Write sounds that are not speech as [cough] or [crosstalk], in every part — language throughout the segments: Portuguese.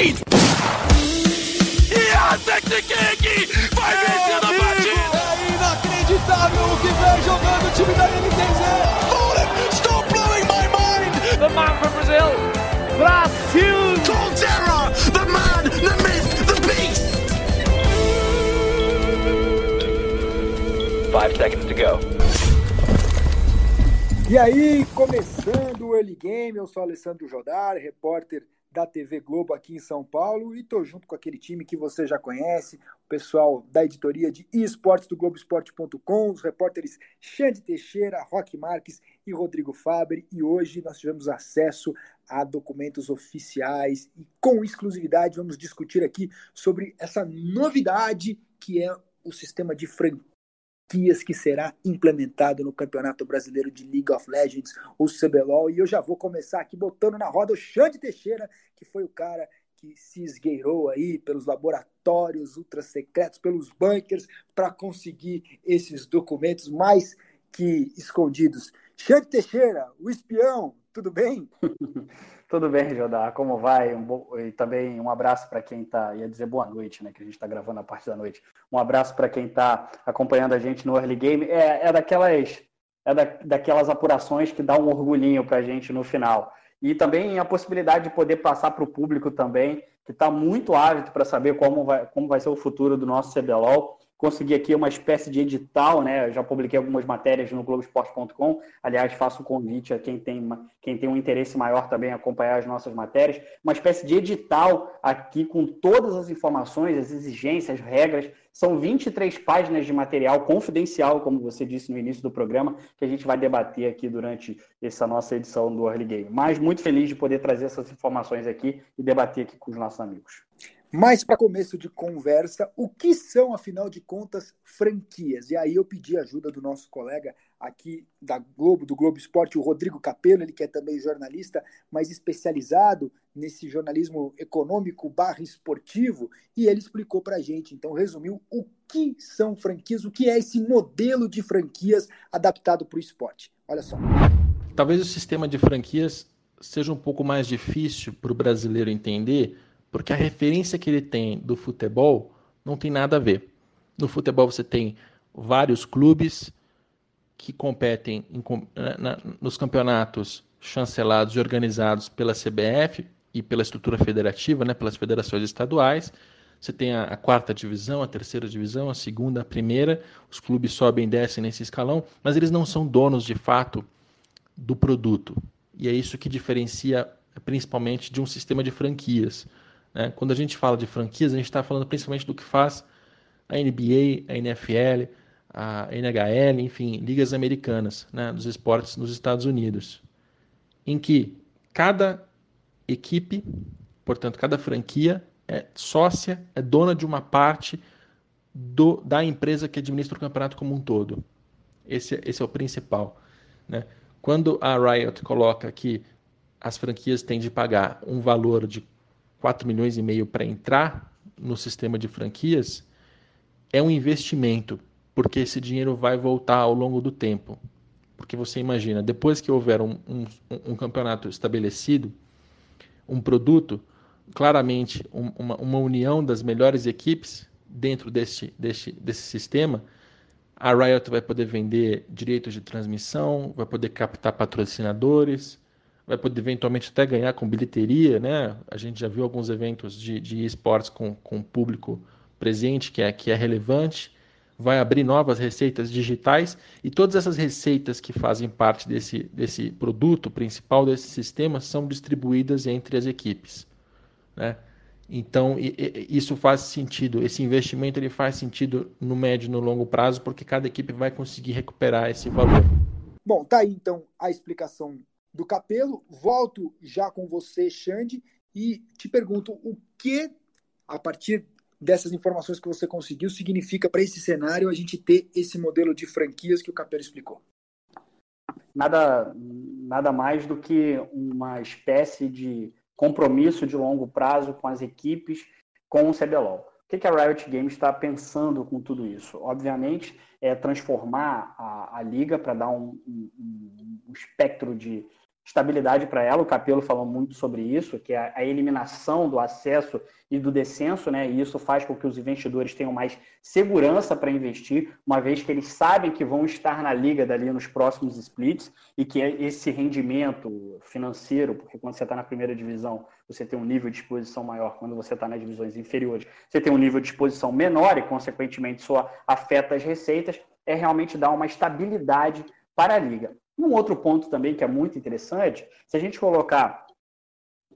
Wade! Jacek King vai vencer a partida! É inacreditável o que vem jogando o time da NTZ! Fallen, stop blowing my mind! The man from Brazil, Brasil! Colterra, the man, the myth, the beast! Five seconds to go. E aí, começando o Early Game, eu sou Alessandro Jodar, repórter da TV Globo aqui em São Paulo e tô junto com aquele time que você já conhece, o pessoal da editoria de esportes do Globoesporte.com, os repórteres Xande Teixeira, Roque Marques e Rodrigo Faber. E hoje nós tivemos acesso a documentos oficiais e com exclusividade vamos discutir aqui sobre essa novidade que é o sistema de franquia que será implementado no Campeonato Brasileiro de League of Legends, o CBLOL. E eu já vou começar aqui botando na roda o Xande Teixeira, que foi o cara que se esgueirou aí pelos laboratórios ultra secretos, pelos bunkers, para conseguir esses documentos mais que escondidos. Xande Teixeira, o espião, tudo bem? [laughs] Tudo bem, Jodá, como vai? Um bo... E também um abraço para quem está, ia dizer boa noite, né? Que a gente está gravando a parte da noite. Um abraço para quem está acompanhando a gente no Early Game. É, é daquelas é da, daquelas apurações que dá um orgulhinho para a gente no final. E também a possibilidade de poder passar para o público também, que está muito ávido para saber como vai, como vai ser o futuro do nosso CBLOL consegui aqui uma espécie de edital, né? Eu já publiquei algumas matérias no Globoesporte.com. Aliás, faço um convite a quem tem, quem tem um interesse maior também acompanhar as nossas matérias. Uma espécie de edital aqui com todas as informações, as exigências, as regras. São 23 páginas de material confidencial, como você disse no início do programa, que a gente vai debater aqui durante essa nossa edição do Early Game. Mas muito feliz de poder trazer essas informações aqui e debater aqui com os nossos amigos. Mas para começo de conversa, o que são, afinal de contas, franquias? E aí eu pedi ajuda do nosso colega aqui da Globo, do Globo Esporte, o Rodrigo Capello, ele que é também jornalista, mas especializado nesse jornalismo econômico barra esportivo, e ele explicou para a gente, então resumiu o que são franquias, o que é esse modelo de franquias adaptado para o esporte. Olha só. Talvez o sistema de franquias seja um pouco mais difícil para o brasileiro entender, porque a referência que ele tem do futebol não tem nada a ver. No futebol você tem vários clubes que competem em, na, nos campeonatos chancelados e organizados pela CBF e pela estrutura federativa, né, pelas federações estaduais. Você tem a, a, quarta divisão, a terceira divisão, a segunda, a primeira. Os clubes sobem e descem nesse escalão, mas eles não são donos de fato do produto. E é isso que diferencia principalmente de um sistema de franquias. Né? Quando a gente fala de franquias, a gente está falando principalmente do que faz a NBA, a NFL, a NHL, enfim, ligas americanas né, dos esportes nos Estados Unidos, em que cada equipe, portanto, cada franquia é sócia, é dona de uma parte do, da empresa que administra o campeonato como um todo. Esse, esse é o principal. Né? Quando a Riot coloca que as franquias têm de pagar um valor de 4 milhões e meio para entrar no sistema de franquias, é um investimento, porque esse dinheiro vai voltar ao longo do tempo. Porque você imagina, depois que houver um, um, um campeonato estabelecido, um produto, claramente um, uma, uma união das melhores equipes dentro desse, desse, desse sistema, a Riot vai poder vender direitos de transmissão, vai poder captar patrocinadores, vai poder eventualmente até ganhar com bilheteria, né? A gente já viu alguns eventos de, de esportes com, com público presente que é, que é relevante, vai abrir novas receitas digitais e todas essas receitas que fazem parte desse, desse produto principal desse sistema são distribuídas entre as equipes, né? Então, isso faz sentido, esse investimento ele faz sentido no médio e no longo prazo, porque cada equipe vai conseguir recuperar esse valor. Bom, tá aí então a explicação do Capelo. Volto já com você, Xande, e te pergunto o que, a partir dessas informações que você conseguiu, significa para esse cenário a gente ter esse modelo de franquias que o Capelo explicou? Nada, nada mais do que uma espécie de compromisso de longo prazo com as equipes, com o CBLOL. O que a Riot Games está pensando com tudo isso? Obviamente, é transformar a, a liga para dar um, um, um espectro de, estabilidade para ela. O Capelo falou muito sobre isso, que é a eliminação do acesso e do descenso, né? E isso faz com que os investidores tenham mais segurança para investir, uma vez que eles sabem que vão estar na liga dali nos próximos splits e que esse rendimento financeiro, porque quando você está na primeira divisão, você tem um nível de exposição maior, quando você está nas divisões inferiores, você tem um nível de exposição menor e, consequentemente, só afeta as receitas, é realmente dar uma estabilidade para a liga. Um outro ponto também que é muito interessante, se a gente colocar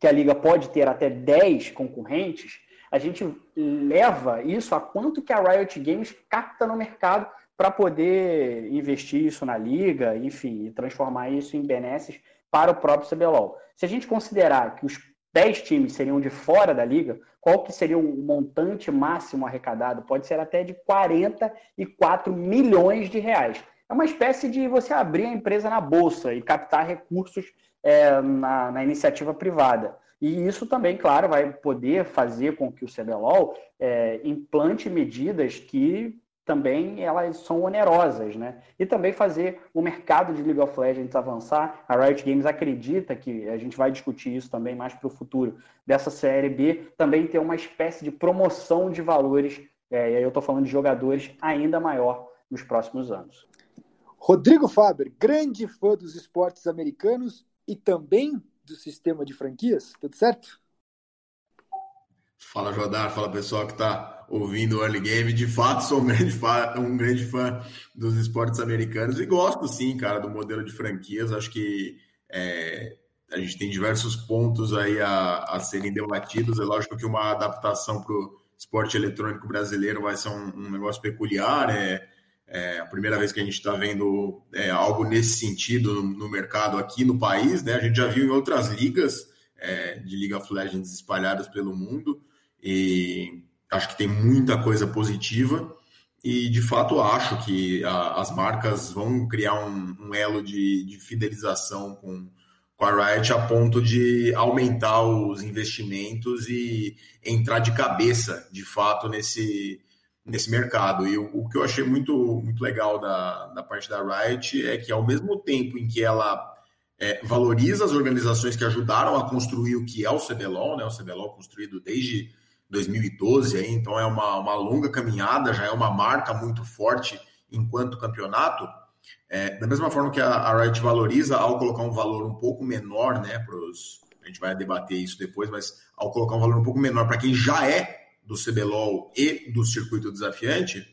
que a liga pode ter até 10 concorrentes, a gente leva isso a quanto que a Riot Games capta no mercado para poder investir isso na liga, enfim, transformar isso em benesses para o próprio CBLOL. Se a gente considerar que os 10 times seriam de fora da liga, qual que seria o montante máximo arrecadado? Pode ser até de 44 milhões de reais. É uma espécie de você abrir a empresa na bolsa e captar recursos é, na, na, iniciativa privada. E isso também, claro, vai poder fazer com que o CBLOL é, implante medidas que também elas são onerosas, né? E também fazer o mercado de League of Legends avançar. A Riot Games acredita que a gente vai discutir isso também mais para o futuro dessa série B, também ter uma espécie de promoção de valores, é, e aí eu estou falando de jogadores ainda maior nos próximos anos. Rodrigo Faber, grande fã dos esportes americanos e também do sistema de franquias, tudo certo? Fala Jodar, fala pessoal que está ouvindo o Early Game. De fato, sou um grande, fã, um grande fã dos esportes americanos e gosto sim, cara, do modelo de franquias. Acho que é, a gente tem diversos pontos aí a, a serem debatidos. É lógico que uma adaptação para o esporte eletrônico brasileiro vai ser um, um negócio peculiar. É, é a primeira vez que a gente está vendo é, algo nesse sentido no, no, mercado aqui no país, né? A gente já viu em outras ligas é, de League of Legends espalhadas pelo mundo e acho que tem muita coisa positiva e de fato acho que a, as marcas vão criar um, um elo de, de fidelização com, com a Riot a ponto de aumentar os investimentos e entrar de cabeça de fato nesse nesse mercado. E o, o, que eu achei muito, muito legal da, da parte da Riot é que, ao mesmo tempo em que ela é, valoriza as organizações que ajudaram a construir o que é o CBLOL, né, o CBLOL construído desde 2012, aí, então é uma, uma longa caminhada, já é uma marca muito forte enquanto campeonato. É, da mesma forma que a, a Riot valoriza ao colocar um valor um pouco menor, né, para a gente vai debater isso depois, mas ao colocar um valor um pouco menor para quem já é do CBLOL e do circuito desafiante,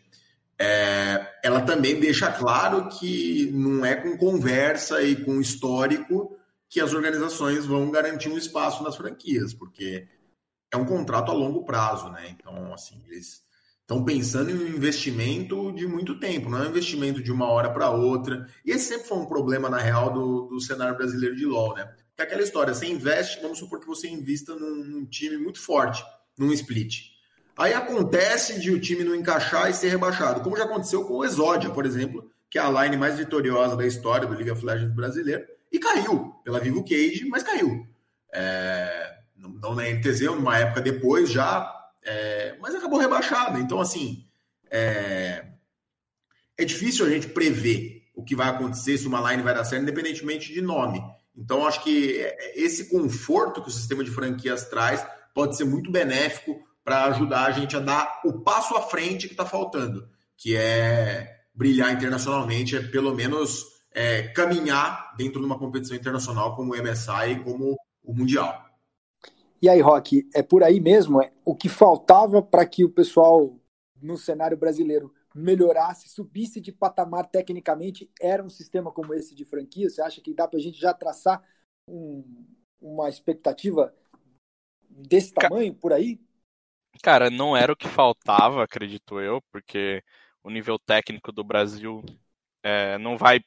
é, ela também deixa claro que não é com conversa e com histórico que as organizações vão garantir um espaço nas franquias, porque é um contrato a longo prazo, né? Então, assim, eles estão pensando em um investimento de muito tempo, não é um investimento de uma hora para outra. E esse sempre foi um problema, na real, do, do cenário brasileiro de LoL, né? Que é aquela história, você investe, vamos supor que você invista num, num time muito forte, num split. Aí acontece de o time não encaixar e ser rebaixado, como já aconteceu com o Exódia, por exemplo, que é a line mais vitoriosa da história do League of Legends brasileiro, e caiu pela Vivo Cage, mas caiu. É, não na NTZ, numa época depois já, é, mas acabou rebaixado. Então, assim, é, é difícil a gente prever o que vai acontecer, se uma line vai dar certo, independentemente de nome. Então, acho que esse conforto que o sistema de franquias traz pode ser muito benéfico para ajudar a gente a dar o passo à frente que está faltando, que é brilhar internacionalmente, é pelo menos é, caminhar dentro de uma competição internacional como o MSI e como o Mundial. E aí, Rock, é por aí mesmo? É, o que faltava para que o pessoal no cenário brasileiro melhorasse, subisse de patamar tecnicamente, era um sistema como esse de franquia? Você acha que dá para a gente já traçar um, uma expectativa desse tamanho por aí? Cara, não era o que faltava, acredito eu, porque o nível técnico do Brasil é, não vai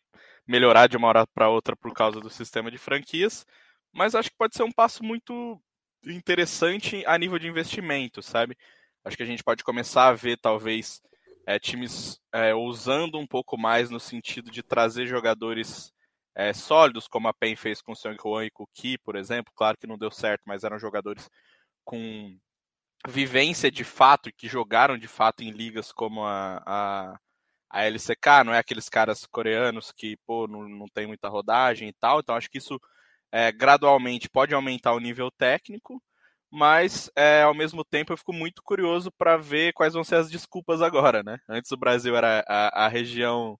melhorar de uma hora para outra por causa do sistema de franquias, mas acho que pode ser um passo muito interessante a nível de investimento, sabe? Acho que a gente pode começar a ver, talvez, é, times é, usando um pouco mais no sentido de trazer jogadores é, sólidos, como a PEN fez com o Sung Juan e com o Ki, por exemplo. Claro que não deu certo, mas eram jogadores com vivência de fato, que jogaram de fato em ligas como a, a, a LCK, não é aqueles caras coreanos que, pô, não, não tem muita rodagem e tal. Então, acho que isso é, gradualmente pode aumentar o nível técnico, mas é, ao mesmo tempo eu fico muito curioso para ver quais vão ser as desculpas agora, né? Antes o Brasil era a, a região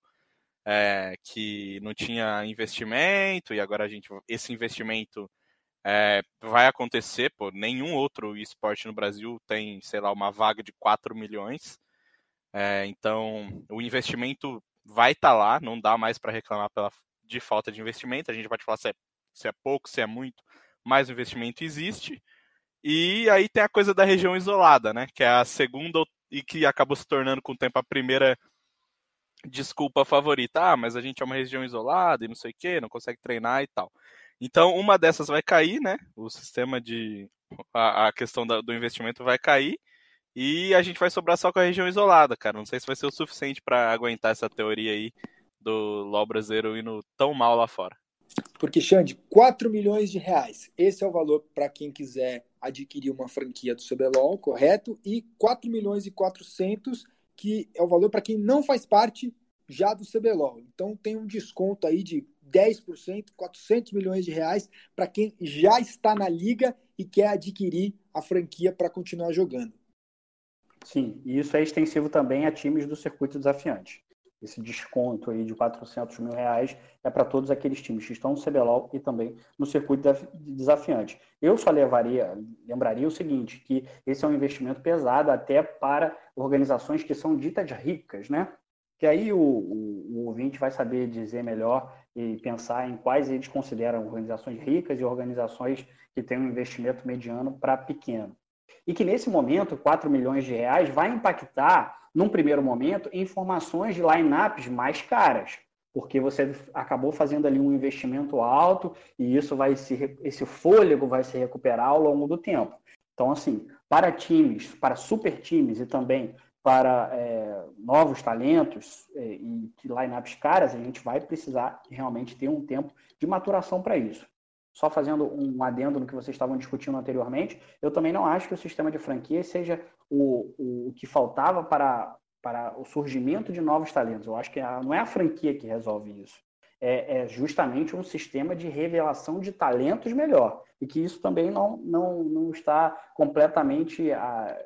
é, que não tinha investimento e agora a gente esse investimento é, vai acontecer, pô, nenhum outro esporte no Brasil tem, sei lá, uma vaga de 4 milhões. É, então, o investimento vai estar tá lá, não dá mais para reclamar pela, de falta de investimento. A gente pode falar se é, se é pouco, se é muito, mas o investimento existe. E aí tem a coisa da região isolada, né? Que é a segunda e que acabou se tornando com o tempo a primeira desculpa favorita. Ah, mas a gente é uma região isolada e não sei o que, não consegue treinar e tal. Então, uma dessas vai cair, né? O sistema de. A, a questão da, do investimento vai cair. E a gente vai sobrar só com a região isolada, cara. Não sei se vai ser o suficiente para aguentar essa teoria aí do LOL brasileiro indo tão mal lá fora. Porque, Xande, 4 milhões de reais. Esse é o valor para quem quiser adquirir uma franquia do CBLOL, correto? E 4 milhões e 400, que é o valor para quem não faz parte já do CBLOL. Então tem um desconto aí de 10%, 400 milhões de reais para quem já está na liga e quer adquirir a franquia para continuar jogando. Sim, e isso é extensivo também a times do circuito desafiante. Esse desconto aí de 400 mil reais é para todos aqueles times que estão no CBLOL e também no circuito desafiante. Eu só levaria, lembraria o seguinte, que esse é um investimento pesado até para organizações que são ditas ricas, né? Que aí o, o, o ouvinte vai saber dizer melhor e pensar em quais eles consideram organizações ricas e organizações que têm um investimento mediano para pequeno. E que nesse momento, 4 milhões de reais vai impactar num primeiro momento, informações de lineups mais caras, porque você acabou fazendo ali um investimento alto e isso vai se, esse fôlego vai se recuperar ao longo do tempo. Então, assim, para times, para super times e também para é, novos talentos é, e lineups caras, a gente vai precisar realmente ter um tempo de maturação para isso. Só fazendo um adendo no que vocês estavam discutindo anteriormente, eu também não acho que o sistema de franquia seja o, o que faltava para, para o surgimento de novos talentos. Eu acho que a, não é a franquia que resolve isso. É, é, justamente um sistema de revelação de talentos melhor. E que isso também não, não, não está completamente a, ah,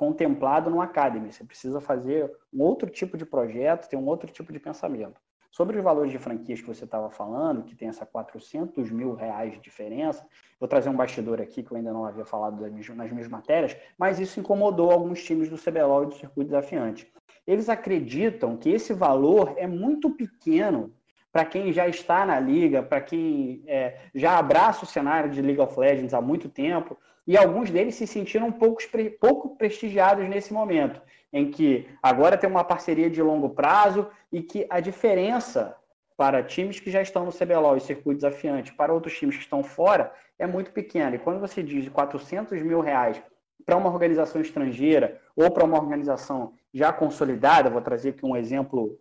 contemplado no Academy. Você precisa fazer um outro tipo de projeto, ter um outro tipo de pensamento. Sobre os valores de franquias que você estava falando, que tem essa 400 mil reais de diferença, vou trazer um bastidor aqui que eu ainda não havia falado nas minhas matérias, mas isso incomodou alguns times do CBLOL e do circuito desafiante. Eles acreditam que esse valor é muito pequeno para quem já está na liga, para quem é, já abraça o cenário de League of Legends há muito tempo, e alguns deles se sentiram pouco, pouco prestigiados nesse momento em que agora tem uma parceria de longo prazo e que a diferença para times que já estão no CBLOL e circuito desafiante para outros times que estão fora é muito pequena. E quando você diz 400 mil reais para uma organização estrangeira ou para uma organização já consolidada, vou trazer aqui um exemplo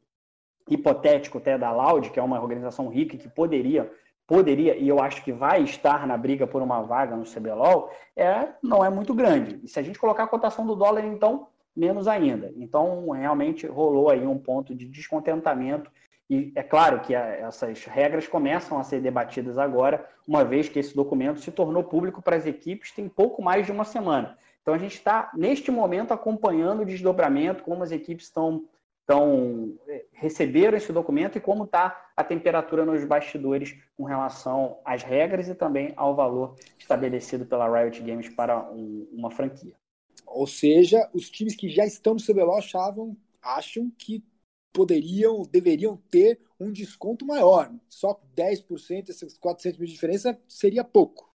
hipotético até da Loud, que é uma organização rica que poderia poderia, e eu acho que vai estar na briga por uma vaga no CBLOL, é, não é muito grande. E se a gente colocar a cotação do dólar, então, menos ainda. Então, realmente rolou aí um ponto de descontentamento. E é claro que essas regras começam a ser debatidas agora, uma vez que esse documento se tornou público para as equipes tem pouco mais de uma semana. Então, a gente está, neste momento, acompanhando o desdobramento, como as equipes estão, estão é, receberam esse documento e como está a temperatura nos bastidores com relação às regras e também ao valor estabelecido pela Riot Games para um, uma franquia. Ou seja, os times que já estão no CBLOL achavam, acham que poderiam, deveriam ter um desconto maior. Só 10%, esses 400 mil de diferença, seria pouco.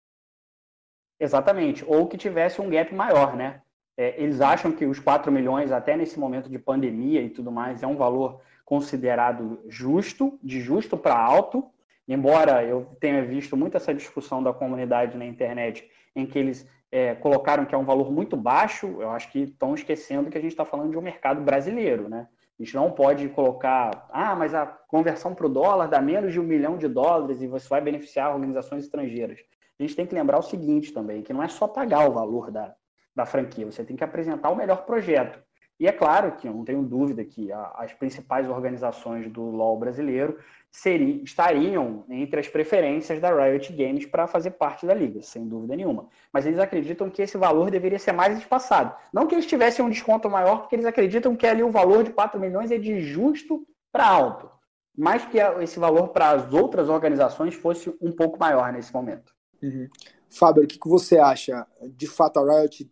Exatamente. Ou que tivesse um gap maior, né? É, eles acham que os 4 milhões, até nesse momento de pandemia e tudo mais, é um valor considerado justo, de justo para alto. Embora eu tenha visto muito essa discussão da comunidade na internet, em que eles é, colocaram que é um valor muito baixo, eu acho que estão esquecendo que a gente está falando de um mercado brasileiro, né? A gente não pode colocar, ah, mas a conversão para o dólar dá menos de um milhão de dólares e você vai beneficiar organizações estrangeiras. A gente tem que lembrar o seguinte também, que não é só pagar o valor da, da franquia, você tem que apresentar o melhor projeto. E é claro que eu não tenho dúvida que as principais organizações do LoL brasileiro seriam, estariam entre as preferências da Riot Games para fazer parte da liga, sem dúvida nenhuma. Mas eles acreditam que esse valor deveria ser mais espaçado. Não que eles tivessem um desconto maior, porque eles acreditam que ali o valor de 4 milhões é de justo para alto, mas que esse valor para as outras organizações fosse um pouco maior nesse momento. Uhum. Fábio, o que, que você acha? De fato, a Riot,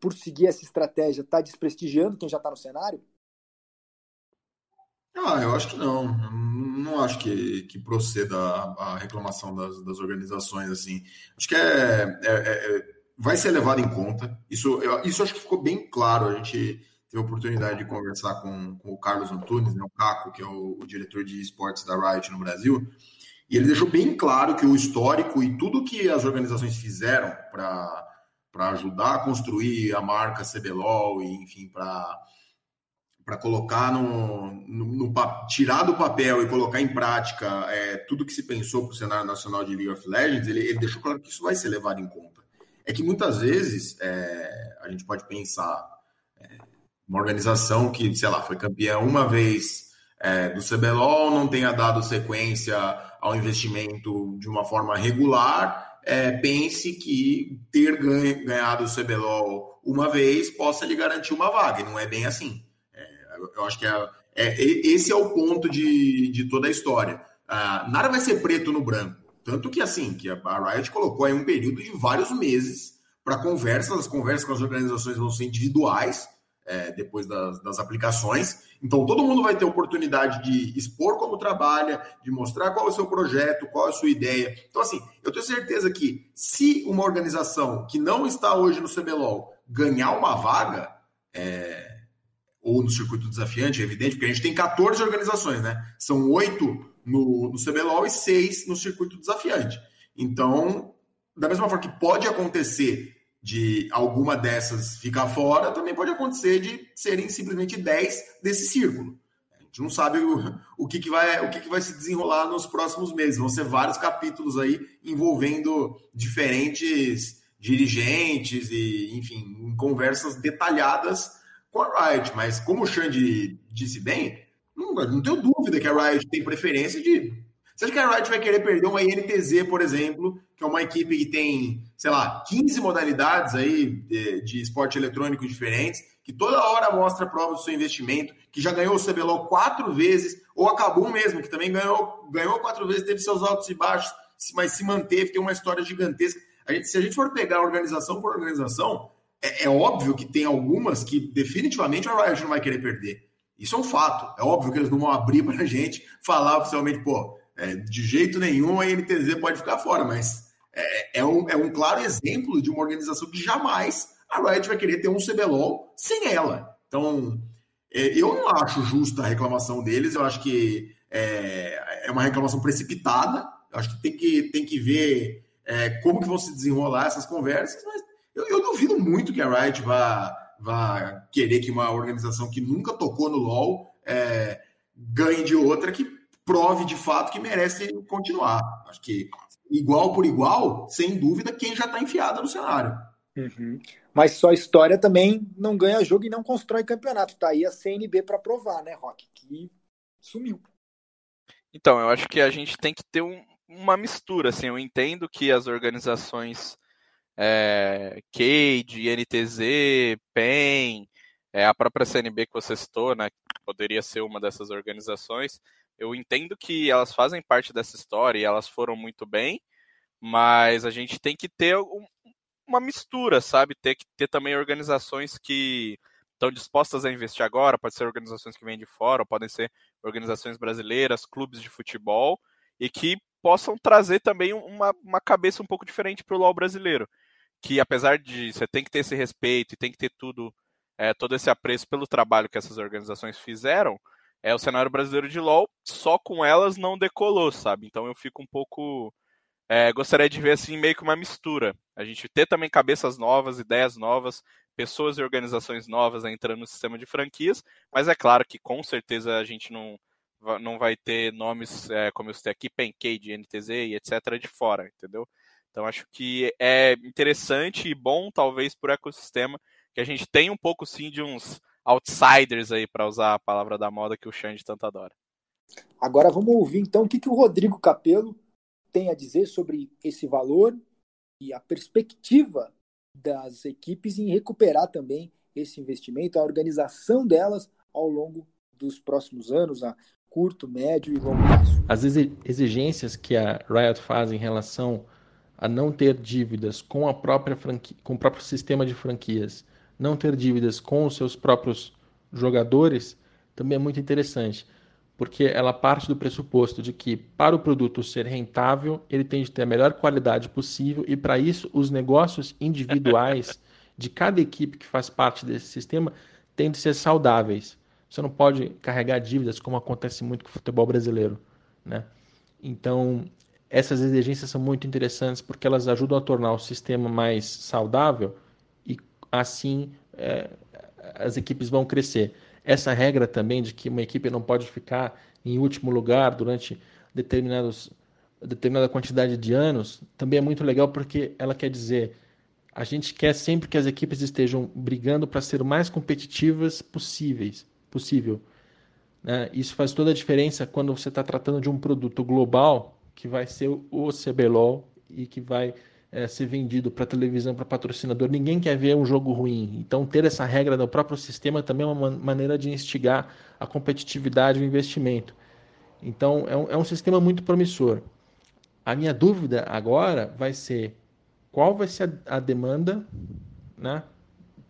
por seguir essa estratégia, está desprestigiando quem já está no cenário? Ah, eu acho que não. Não acho que, que proceda a, reclamação das, das, organizações assim. Acho que é, é, é, é vai ser levado em conta. Isso, eu, isso acho que ficou bem claro. A gente teve a oportunidade de conversar com, com o Carlos Antunes, né, o Caco, que é o, o, diretor de esportes da Riot no Brasil, e ele deixou bem claro que o histórico e tudo que as organizações fizeram para ajudar a construir a marca CBLOL e, enfim, para para colocar no, no, no, tirar do papel e colocar em prática é, tudo que se pensou para o cenário nacional de League of Legends, ele, ele, deixou claro que isso vai ser levado em conta. É que muitas vezes é, a gente pode pensar é, uma organização que, sei lá, foi campeã uma vez é, do CBLOL, não tenha dado sequência ao investimento de uma forma regular, é, pense que ter ganho, ganhado o CBLOL uma vez possa lhe garantir uma vaga, e não é bem assim. Eu acho que é, é, esse é o ponto de, de toda a história. Ah, nada vai ser preto no branco. Tanto que, assim, que a Riot colocou aí um período de vários meses para conversas. As conversas com as organizações vão ser individuais, é, depois das, das, aplicações. Então, todo mundo vai ter oportunidade de expor como trabalha, de mostrar qual é o seu projeto, qual é a sua ideia. Então, assim, eu tenho certeza que se uma organização que não está hoje no CBLOL ganhar uma vaga, é, ou no circuito desafiante, é evidente, porque a gente tem 14 organizações, né? São oito no, no CBLOL e seis no circuito desafiante. Então, da mesma forma que pode acontecer de alguma dessas ficar fora, também pode acontecer de serem simplesmente 10 desse círculo. A gente não sabe o, o, que, que, vai, o que, que vai se desenrolar nos próximos meses. Vão ser vários capítulos aí envolvendo diferentes dirigentes e, enfim, conversas detalhadas com a Riot, mas como o Xande disse bem, não, não tenho dúvida que a Riot tem preferência de. Você acha que a Riot vai querer perder uma INTZ, por exemplo, que é uma equipe que tem, sei lá, 15 modalidades aí de, de esporte eletrônico diferentes, que toda hora mostra prova do seu investimento, que já ganhou o CBLOL quatro vezes, ou acabou mesmo, que também ganhou, ganhou quatro vezes, teve seus altos e baixos, mas se manteve, tem uma história gigantesca. A gente, se a gente for pegar organização por organização, é, é, óbvio que tem algumas que definitivamente a Riot não vai querer perder. Isso é um fato. É óbvio que eles não vão abrir para a gente falar oficialmente, pô, é, de jeito nenhum a NTZ pode ficar fora, mas é, é, um, é um claro exemplo de uma organização que jamais a Riot vai querer ter um CBLOL sem ela. Então, é, eu não acho justa a reclamação deles, eu acho que é, é uma reclamação precipitada, eu acho que tem que, tem que ver é, como que vão se desenrolar essas conversas, mas eu, eu duvido muito que a Riot vá, vá querer que uma organização que nunca tocou no LoL é, ganhe de outra que prove de fato que merece continuar. Acho que igual por igual, sem dúvida, quem já está enfiado no cenário. Uhum. Mas só história também não ganha jogo e não constrói campeonato. Tá aí a CNB para provar, né, Rock? Que sumiu. Então, eu acho que a gente tem que ter um, uma mistura. Assim, eu entendo que as organizações é, Cade, NTZ, PEN, é, a própria CNB que você citou, né, poderia ser uma dessas organizações. Eu entendo que elas fazem parte dessa história e elas foram muito bem, mas a gente tem que ter um, uma mistura, sabe? Ter que ter também organizações que estão dispostas a investir agora, pode ser organizações que vêm de fora, podem ser organizações brasileiras, clubes de futebol, e que possam trazer também uma, uma cabeça um pouco diferente para o LoL brasileiro que apesar de você tem que ter esse respeito e tem que ter tudo, é, todo esse apreço pelo trabalho que essas organizações fizeram, é o cenário brasileiro de LoL só com elas não decolou, sabe? Então eu fico um pouco é, gostaria de ver assim meio que uma mistura. A gente ter também cabeças novas, ideias novas, pessoas e organizações novas entrando no sistema de franquias, mas é claro que com certeza a gente não, não vai ter nomes é, como eu citei aqui, Pancake, NTZ e etc. de fora, entendeu? Então acho que é interessante e bom, talvez, por ecossistema, que a gente tem um pouco sim de uns outsiders aí, para usar a palavra da moda que o Xande tanto adora. Agora vamos ouvir então o que, que o Rodrigo Capello tem a dizer sobre esse valor e a perspectiva das equipes em recuperar também esse investimento, a organização delas ao longo dos próximos anos, a curto, médio e longo prazo. As exigências que a Riot faz em relação a não ter dívidas com a própria franquia, com o próprio sistema de franquias, não ter dívidas com os seus próprios jogadores, também é muito interessante, porque ela parte do pressuposto de que para o produto ser rentável, ele tem de ter a melhor qualidade possível e para isso os negócios individuais [laughs] de cada equipe que faz parte desse sistema têm de ser saudáveis. Você não pode carregar dívidas como acontece muito com o futebol brasileiro, né? Então, essas exigências são muito interessantes porque elas ajudam a tornar o sistema mais saudável assim é, as equipes vão crescer. Essa regra também de que uma equipe não pode ficar em último lugar durante determinados, determinada quantidade de anos também é muito legal porque ela quer dizer a gente quer sempre que as equipes estejam brigando para ser o mais competitivas possíveis possível. Né? Isso faz toda a diferença quando você está tratando de um produto global que vai ser o CBLOL e que vai é, ser vendido para televisão, para patrocinador. Ninguém quer ver um jogo ruim. Então, ter essa regra do próprio sistema também é uma maneira de instigar a competitividade e o investimento. Então, é um, é um sistema muito promissor. A minha dúvida agora vai ser qual vai ser a, a demanda né,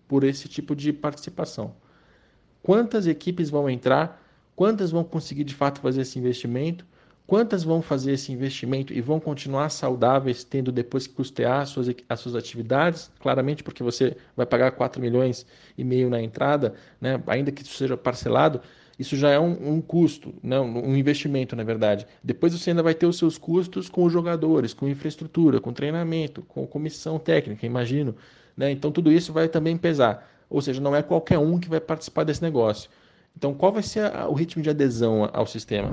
por esse tipo de participação quantas equipes vão entrar, quantas vão conseguir de fato fazer esse investimento, quantas vão fazer esse investimento e vão continuar saudáveis, tendo depois que custear as suas, as suas atividades, claramente porque você vai pagar 4 milhões e meio na entrada, né? ainda que isso seja parcelado, isso já é um, um, custo, né? um investimento, na verdade. Depois você ainda vai ter os seus custos com os jogadores, com infraestrutura, com treinamento, com comissão técnica, imagino. Né? Então tudo isso vai também pesar. Ou seja, não é qualquer um que vai participar desse negócio. Então, qual vai ser a, o ritmo de adesão ao sistema?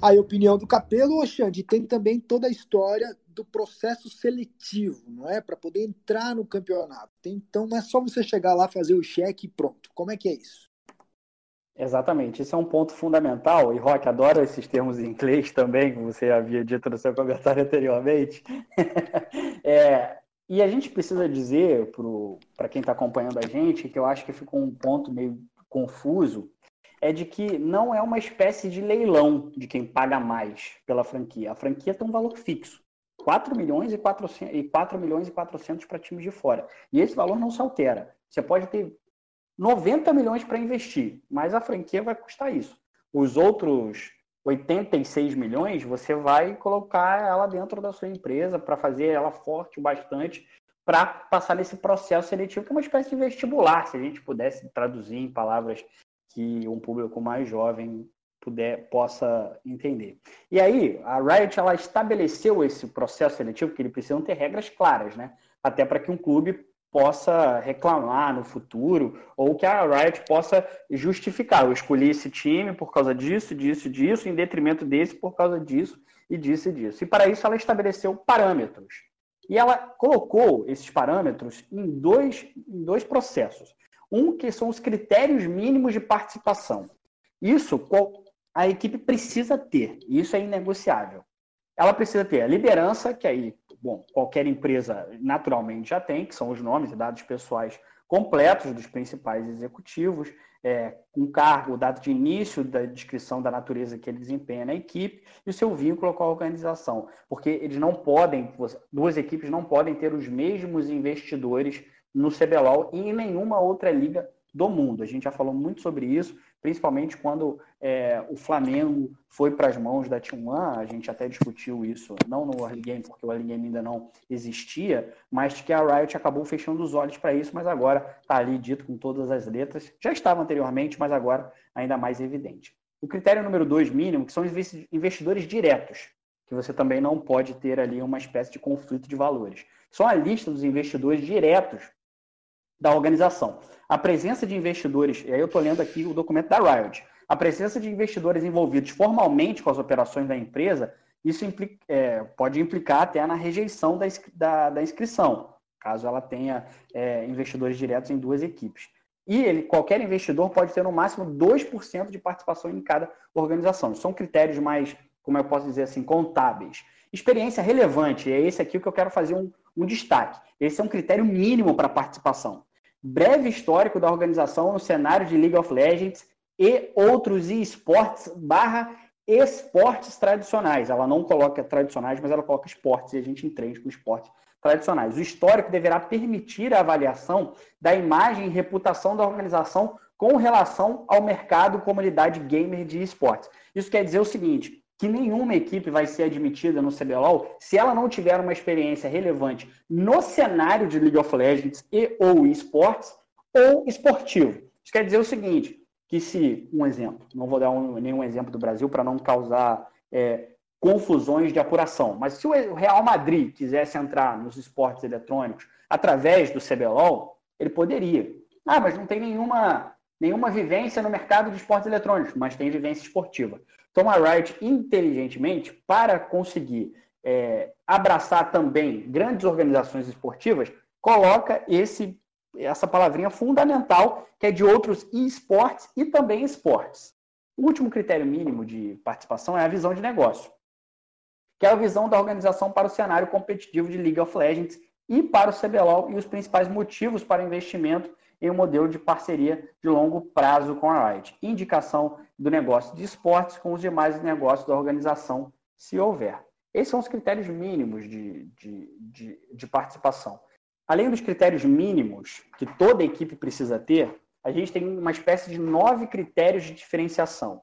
A opinião do Capelo, Xande, tem também toda a história do processo seletivo, não é? Para poder entrar no campeonato. Então, não é só você chegar lá, fazer o cheque e pronto. Como é que é isso? Exatamente, isso é um ponto fundamental. E Rock adora esses termos em inglês também, como você havia dito no seu comentário anteriormente. [laughs] é, e a gente precisa dizer para quem está acompanhando a gente, que eu acho que ficou um ponto meio confuso, é de que não é uma espécie de leilão de quem paga mais pela franquia. A franquia tem um valor fixo. 4 milhões e 400, e 4 milhões e 400 para times de fora. E esse valor não se altera. Você pode ter 90 milhões para investir, mas a franquia vai custar isso. Os outros 86 milhões, você vai colocar ela dentro da sua empresa para fazer ela forte o bastante para passar nesse processo seletivo, que é uma espécie de vestibular, se a gente pudesse traduzir em palavras que um público mais jovem puder possa entender. E aí, a Riot ela estabeleceu esse processo seletivo que ele precisa ter regras claras, né? Até para que um clube possa reclamar no futuro, ou que a Riot possa justificar. Eu escolhi esse time por causa disso, disso, disso, em detrimento desse por causa disso e disso e disso. E para isso ela estabeleceu parâmetros. E ela colocou esses parâmetros em dois, em dois processos. Um que são os critérios mínimos de participação. Isso a equipe precisa ter, isso é inegociável. Ela precisa ter a liderança, que aí bom, qualquer empresa naturalmente já tem, que são os nomes e dados pessoais completos dos principais executivos, é, com cargo, data de início da descrição da natureza que ele desempenha na equipe e o seu vínculo com a organização, porque eles não podem, duas equipes não podem ter os mesmos investidores no CBLOL e em nenhuma outra liga do mundo. A gente já falou muito sobre isso, principalmente quando é, o Flamengo foi para as mãos da Team One, a gente até discutiu isso, não no Early Game, porque o Early Game ainda não existia, mas que a Riot acabou fechando os olhos para isso, mas agora está ali dito com todas as letras, já estava anteriormente, mas agora ainda mais evidente. O critério número dois mínimo, que são investidores diretos, que você também não pode ter ali uma espécie de conflito de valores. São a lista dos investidores diretos da organização. A presença de investidores, e aí eu estou lendo aqui o documento da Riot, a presença de investidores envolvidos formalmente com as operações da empresa, isso implica, é, pode implicar até na rejeição da, da, da inscrição, caso ela tenha é, investidores diretos em duas equipes. E ele, qualquer investidor pode ter no máximo 2% de participação em cada organização. São critérios mais, como eu posso dizer assim, contábeis. Experiência relevante, é esse aqui que eu quero fazer um, um destaque. Esse é um critério mínimo para participação. Breve histórico da organização no cenário de League of Legends e outros esportes barra esportes tradicionais. Ela não coloca tradicionais, mas ela coloca esportes e a gente entende com esportes tradicionais. O histórico deverá permitir a avaliação da imagem e reputação da organização com relação ao mercado comunidade gamer de esportes. Isso quer dizer o seguinte, que nenhuma equipe vai ser admitida no CBLOL se ela não tiver uma experiência relevante no cenário de League of Legends e ou esportes ou esportivo. Isso quer dizer o seguinte, que se, um exemplo, não vou dar um, nenhum exemplo do Brasil para não causar é, confusões de apuração, mas se o Real Madrid quisesse entrar nos esportes eletrônicos através do CBLOL, ele poderia. Ah, mas não tem nenhuma, nenhuma vivência no mercado de esportes eletrônicos, mas tem vivência esportiva. Então a Riot, inteligentemente, para conseguir é, abraçar também grandes organizações esportivas, coloca esse essa palavrinha fundamental, que é de outros esportes e também esportes. O último critério mínimo de participação é a visão de negócio, que é a visão da organização para o cenário competitivo de League of Legends e para o CBLOL e os principais motivos para investimento em um modelo de parceria de longo prazo com a Riot. Indicação do negócio de esportes com os demais negócios da organização, se houver. Esses são os critérios mínimos de, de, de, de participação. Além dos critérios mínimos que toda equipe precisa ter, a gente tem uma espécie de nove critérios de diferenciação,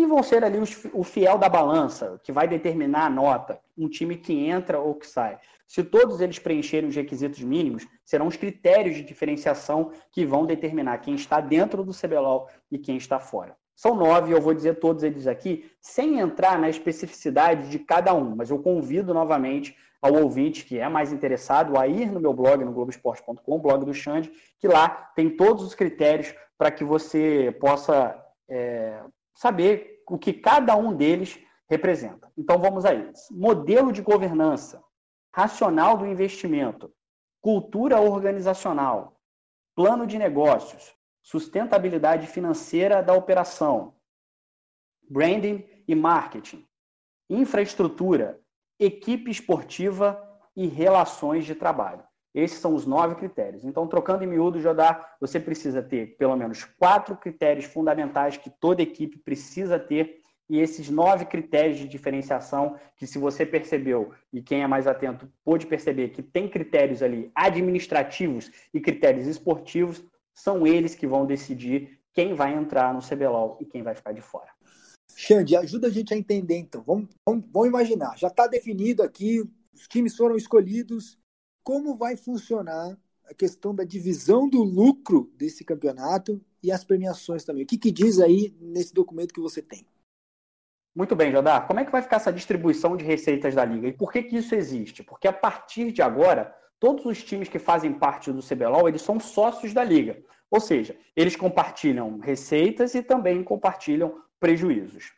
que vão ser ali os, o fiel da balança, que vai determinar a nota, um time que entra ou que sai. Se todos eles preencherem os requisitos mínimos, serão os critérios de diferenciação que vão determinar quem está dentro do CBLOL e quem está fora. São nove, eu vou dizer todos eles aqui, sem entrar na especificidade de cada um, mas eu convido novamente ao ouvinte que é mais interessado a ir no meu blog, no Globoesporte.com, blog do Xande, que lá tem todos os critérios para que você possa é, saber o que cada um deles representa. Então vamos a eles. Modelo de governança, racional do investimento, cultura organizacional, plano de negócios, sustentabilidade financeira da operação, branding e marketing, infraestrutura, equipe esportiva e relações de trabalho. Esses são os nove critérios. Então, trocando em miúdo, Jodar, você precisa ter pelo menos quatro critérios fundamentais que toda equipe precisa ter e esses nove critérios de diferenciação que se você percebeu e quem é mais atento pôde perceber que tem critérios ali administrativos e critérios esportivos, são eles que vão decidir quem vai entrar no CBLOL e quem vai ficar de fora. Xande, ajuda a gente a entender então. Vamos, vamos, vamos imaginar, já está definido aqui, os times foram escolhidos. Como vai funcionar a questão da divisão do lucro desse campeonato e as premiações também? O que, que diz aí nesse documento que você tem? Muito bem, Jodar. Como é que vai ficar essa distribuição de receitas da liga? E por que, que isso existe? Porque a partir de agora, todos os times que fazem parte do CBLOL, eles são sócios da liga. Ou seja, eles compartilham receitas e também compartilham prejuízos.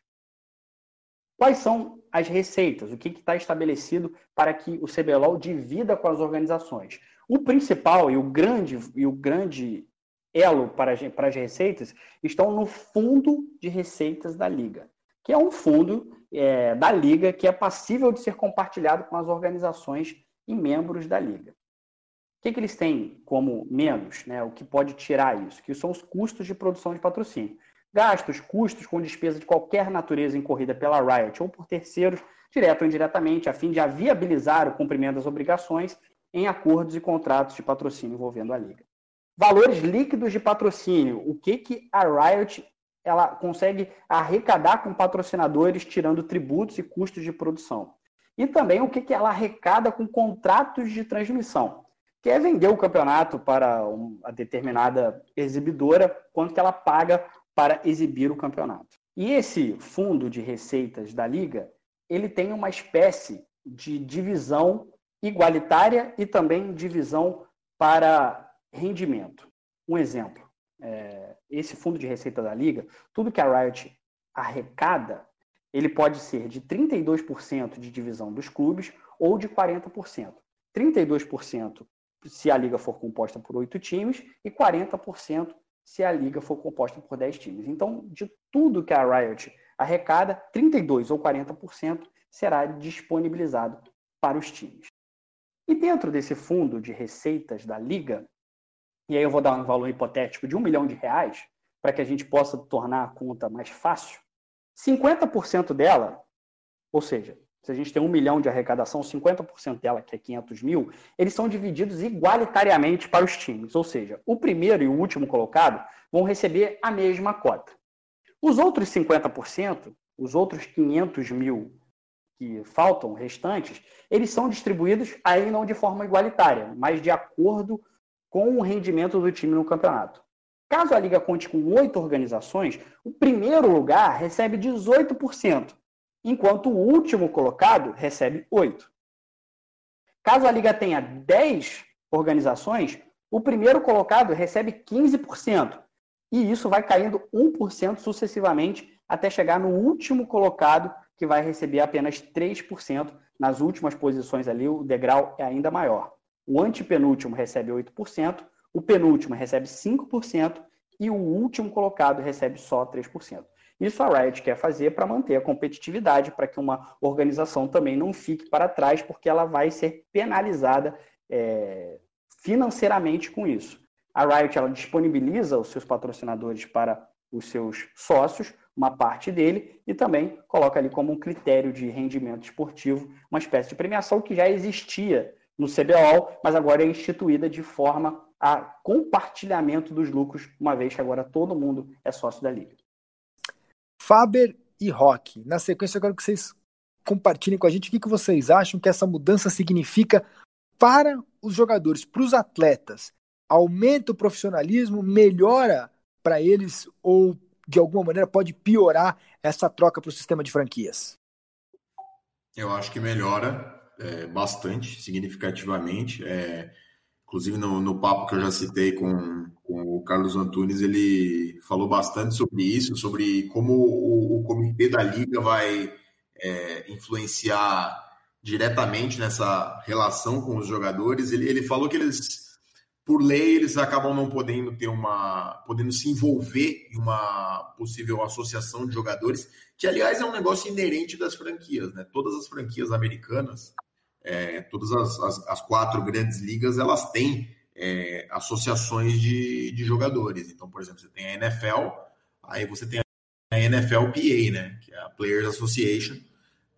Quais são as receitas? O que está estabelecido para que o CBLOL divida com as organizações? O principal e o grande, e o grande elo para, para as receitas estão no fundo de receitas da Liga, que é um fundo é, da Liga que é passível de ser compartilhado com as organizações e membros da Liga. O que, que eles têm como menos? Né? O que pode tirar isso? Que são os custos de produção de patrocínio. Gastos, custos com despesa de qualquer natureza incorrida pela Riot ou por terceiros, direto ou indiretamente, a fim de viabilizar o cumprimento das obrigações em acordos e contratos de patrocínio envolvendo a liga. Valores líquidos de patrocínio. O que, que a Riot ela consegue arrecadar com patrocinadores, tirando tributos e custos de produção? E também o que, que ela arrecada com contratos de transmissão, que é vender o campeonato para uma determinada exibidora, quanto que ela paga para exibir o campeonato. E esse fundo de receitas da liga, ele tem uma espécie de divisão igualitária e também divisão para rendimento. Um exemplo, é, esse fundo de receita da liga, tudo que a Riot arrecada, ele pode ser de 32% de divisão dos clubes ou de 40%. 32% se a liga for composta por oito times e 40% se a liga for composta por 10 times. Então, de tudo que a Riot arrecada, 32 ou 40% será disponibilizado para os times. E dentro desse fundo de receitas da liga, e aí eu vou dar um valor hipotético de um milhão de reais, para que a gente possa tornar a conta mais fácil, 50% dela, ou seja, se a gente tem um milhão de arrecadação, 50% dela, que é 500 mil, eles são divididos igualitariamente para os times. Ou seja, o primeiro e o último colocado vão receber a mesma cota. Os outros 50%, os outros 500 mil que faltam, restantes, eles são distribuídos aí não de forma igualitária, mas de acordo com o rendimento do time no campeonato. Caso a liga conte com oito organizações, o primeiro lugar recebe 18% enquanto o último colocado recebe 8. Caso a liga tenha 10 organizações, o primeiro colocado recebe 15%, e isso vai caindo 1% sucessivamente até chegar no último colocado, que vai receber apenas 3%. Nas últimas posições ali, o degrau é ainda maior. O antepenúltimo recebe 8%, o penúltimo recebe 5% e o último colocado recebe só 3%. Isso a Riot quer fazer para manter a competitividade, para que uma organização também não fique para trás, porque ela vai ser penalizada é, financeiramente com isso. A Riot ela disponibiliza os seus patrocinadores para os seus sócios, uma parte dele, e também coloca ali como um critério de rendimento esportivo, uma espécie de premiação que já existia no CBO, mas agora é instituída de forma a compartilhamento dos lucros, uma vez que agora todo mundo é sócio da liga. Faber e Rock. Na sequência, eu quero que vocês compartilhem com a gente o que, vocês acham que essa mudança significa para os jogadores, para os atletas. Aumenta o profissionalismo, melhora para eles ou de alguma maneira pode piorar essa troca para o sistema de franquias? Eu acho que melhora é, bastante, significativamente. É, inclusive no, no papo que eu já citei com, com o Carlos Antunes, ele falou bastante sobre isso, sobre como o, o comitê da liga vai é, influenciar diretamente nessa relação com os jogadores. Ele, ele falou que eles, por lei, eles acabam não podendo ter uma, podendo se envolver em uma possível associação de jogadores, que aliás é um negócio inerente das franquias, né? Todas as franquias americanas é, todas as, as, as, quatro grandes ligas elas têm é, associações de, de jogadores. Então, por exemplo, você tem a NFL, aí você tem a NFLPA, né, que é a Players Association,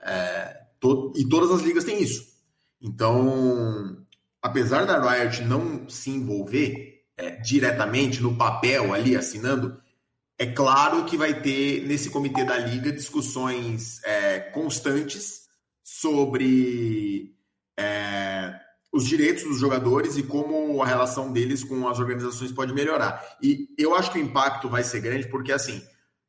é, to, e todas as ligas têm isso. Então, apesar da Riot não se envolver é, diretamente no papel ali assinando, é claro que vai ter nesse comitê da liga discussões é, constantes sobre é, os direitos dos jogadores e como a relação deles com as organizações pode melhorar. E eu acho que o impacto vai ser grande porque, assim,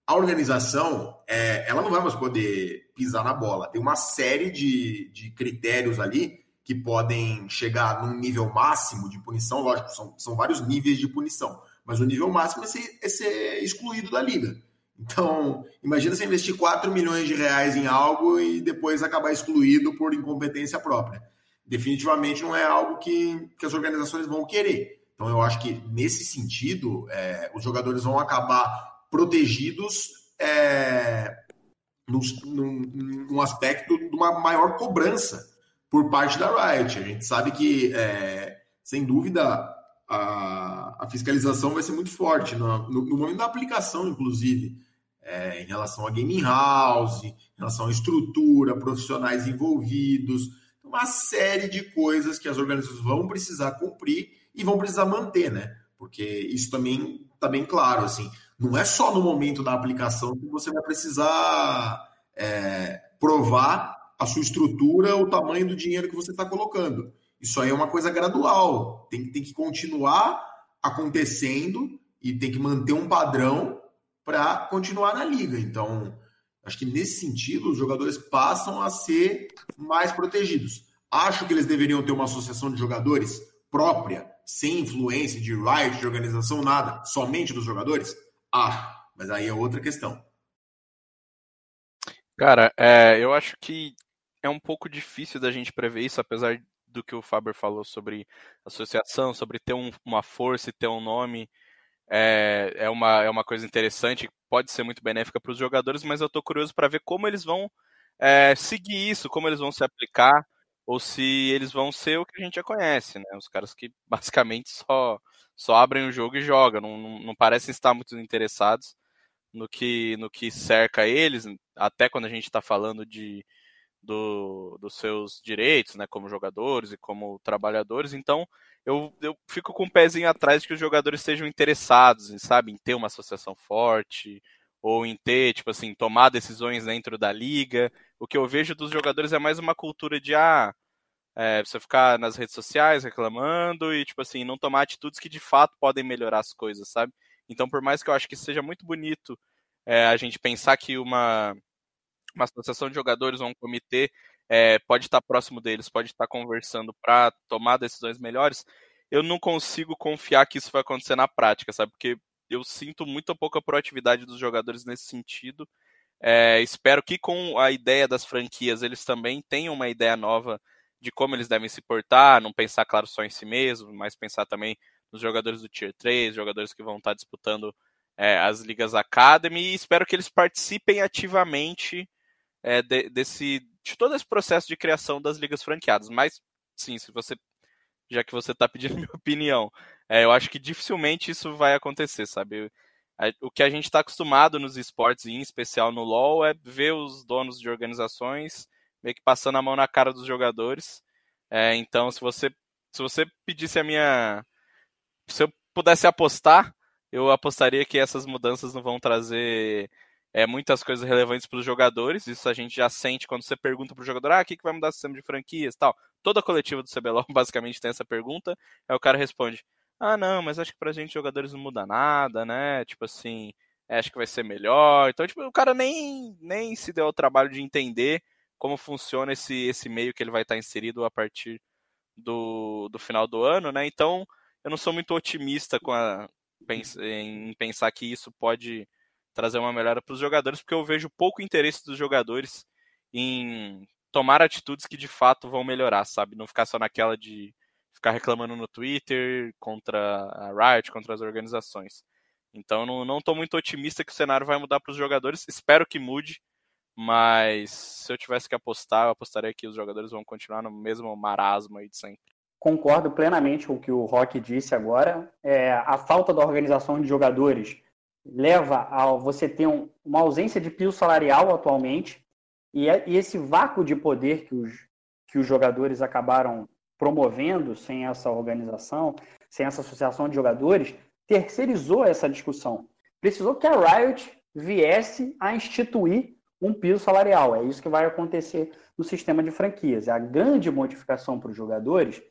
a organização, é, ela não vai mais poder pisar na bola. Tem uma série de, de critérios ali que podem chegar num nível máximo de punição. Lógico, são, são vários níveis de punição, mas o nível máximo é ser, é ser excluído da liga. Então, imagina você investir 4 milhões de reais em algo e depois acabar excluído por incompetência própria definitivamente não é algo que, que as organizações vão querer. Então, eu acho que nesse sentido, é, os jogadores vão acabar protegidos é, num, num, num, aspecto de uma maior cobrança por parte da Riot. A gente sabe que, é, sem dúvida, a, a, fiscalização vai ser muito forte no, no, no momento da aplicação, inclusive. É, em relação a gaming house, em relação à estrutura, profissionais envolvidos, uma série de coisas que as organizações vão precisar cumprir e vão precisar manter, né? Porque isso também está bem claro, assim, não é só no momento da aplicação que você vai precisar é, provar a sua estrutura, o tamanho do dinheiro que você está colocando. Isso aí é uma coisa gradual, tem, tem que continuar acontecendo e tem que manter um padrão para continuar na liga. Então, Acho que nesse sentido, os jogadores passam a ser mais protegidos. Acho que eles deveriam ter uma associação de jogadores própria, sem influência de riot, de organização, nada, somente dos jogadores? Acho, mas aí é outra questão. Cara, é, eu acho que é um pouco difícil da gente prever isso, apesar do que o Faber falou sobre associação, sobre ter um, uma força e ter um nome. é, é, uma, é uma coisa interessante, pode ser muito benéfica para os jogadores, mas eu estou curioso para ver como eles vão é, seguir isso, como eles vão se aplicar, ou se eles vão ser o que a gente já conhece, né? Os caras que [laughs] basicamente só, só abrem o jogo e jogam, não, não, não parecem estar muito interessados no que, no que cerca eles, até quando a gente está falando de, do, dos seus direitos, né, como jogadores e como trabalhadores. Então, eu, eu fico com um pezinho atrás de que os jogadores estejam interessados, sabe, em ter uma associação forte ou em ter, tipo assim, tomar decisões dentro da liga. O que eu vejo dos jogadores é mais uma cultura de ah, é, você ficar nas redes sociais reclamando e, tipo assim, não tomar atitudes que de fato podem melhorar as coisas, sabe? Então, por mais que eu acho que seja muito bonito é, a gente pensar que uma, uma associação de jogadores ou um comitê é, pode estar próximo deles, pode estar conversando para tomar decisões melhores, eu não consigo confiar que isso vai acontecer na prática, sabe? Porque eu sinto muito pouca proatividade dos jogadores nesse sentido. É, espero que com a ideia das franquias eles também tenham uma ideia nova de como eles devem se portar, não pensar, claro, só em si mesmo, mas pensar também nos jogadores do Tier 3, jogadores que vão estar disputando é, as ligas Academy, e espero que eles participem ativamente é, de, desse, de todo esse processo de criação das ligas franqueadas. Mas, sim, se você, já que você está pedindo [laughs] minha opinião, é, eu acho que dificilmente isso vai acontecer, sabe? O que a gente está acostumado nos esportes, e em especial no LoL, é ver os donos de organizações meio que passando a mão na cara dos jogadores. É, então, se você, se você pedisse a minha. Se eu pudesse apostar, eu apostaria que essas mudanças não vão trazer é, muitas coisas relevantes para os jogadores. Isso a gente já sente quando você pergunta para o jogador: ah, o que, que vai mudar o sistema de franquias tal. Toda coletiva do CBLOL [laughs] basicamente tem essa pergunta. Aí o cara responde: ah, não, mas acho que para a gente jogadores não muda nada, né? Tipo assim, é, acho que vai ser melhor. Então, tipo, o cara nem, nem se deu o trabalho de entender como funciona esse, esse meio que ele vai estar inserido a partir do, do final do ano, né? Então, eu não sou muito otimista com a, em pensar que isso pode trazer uma melhora para os jogadores, porque eu vejo pouco interesse dos jogadores em tomar atitudes que de fato vão melhorar, sabe? Não ficar só naquela de ficar reclamando no Twitter contra a Riot, contra as organizações. Então não estou muito otimista que o cenário vai mudar para os jogadores. Espero que mude, mas se eu tivesse que apostar, eu apostaria que os jogadores vão continuar no mesmo marasmo aí de sempre concordo plenamente com o que o Rock disse agora. É, a falta da organização de jogadores leva a você ter um, uma ausência de piso salarial atualmente e, é, e, esse vácuo de poder que os, que os jogadores acabaram promovendo sem essa organização, sem essa associação de jogadores, terceirizou essa discussão. Precisou que a Riot viesse a instituir um piso salarial. É isso que vai acontecer no sistema de franquias. A grande modificação para os jogadores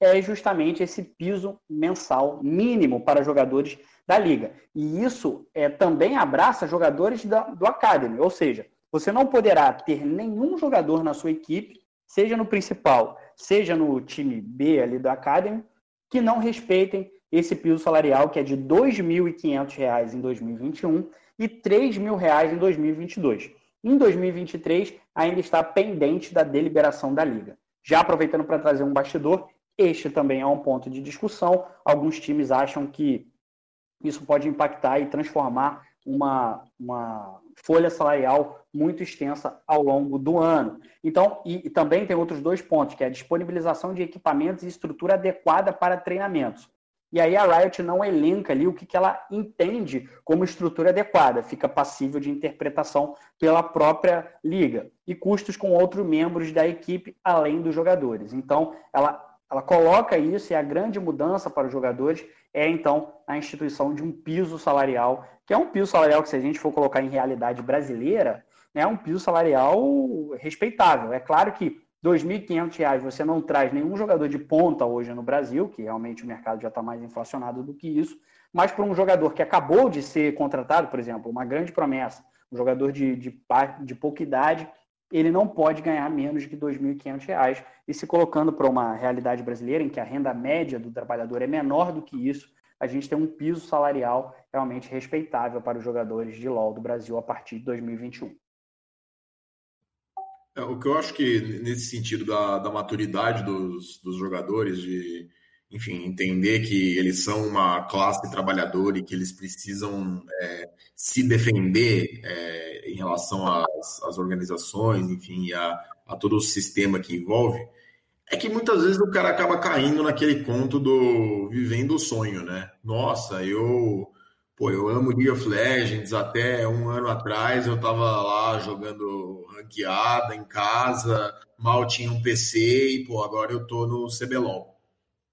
é justamente esse piso mensal mínimo para jogadores da liga. E isso é, também abraça jogadores da, do Academy, ou seja, você não poderá ter nenhum jogador na sua equipe, seja no principal, seja no time B ali do Academy, que não respeitem esse piso salarial que é de R$ 2.500 em 2021 e R$ 3.000 em 2022. Em 2023, ainda está pendente da deliberação da liga. Já aproveitando para trazer um bastidor, este também é um ponto de discussão. Alguns times acham que isso pode impactar e transformar uma, uma folha salarial muito extensa ao longo do ano. Então, e, e, também tem outros dois pontos, que é a disponibilização de equipamentos e estrutura adequada para treinamentos. E aí a Riot não elenca ali o que, que ela entende como estrutura adequada, fica passível de interpretação pela própria liga. E custos com outros membros da equipe, além dos jogadores. Então, ela ela coloca isso e a grande mudança para os jogadores é então a instituição de um piso salarial, que é um piso salarial que se a gente for colocar em realidade brasileira, é um piso salarial respeitável. É claro que R$ 2.500 você não traz nenhum jogador de ponta hoje no Brasil, que realmente o mercado já está mais inflacionado do que isso, mas para um jogador que acabou de ser contratado, por exemplo, uma grande promessa, um jogador de, de, de pouca idade, ele não pode ganhar menos de R$ 2.500. E se colocando para uma realidade brasileira, em que a renda média do trabalhador é menor do que isso, a gente tem um piso salarial realmente respeitável para os jogadores de LOL do Brasil a partir de 2021. É, o que eu acho que, nesse sentido da, da maturidade dos, dos jogadores, de, enfim, entender que eles são uma classe trabalhadora e que eles precisam é, se defender é, em relação às, às, organizações, enfim, a, a todo o sistema que envolve, é que muitas vezes o cara acaba caindo naquele conto do vivendo o sonho, né? Nossa, eu, pô, eu amo League of Legends. Até um ano atrás eu tava lá jogando ranqueada em casa, mal tinha um PC e, pô, agora eu tô no CBLOL.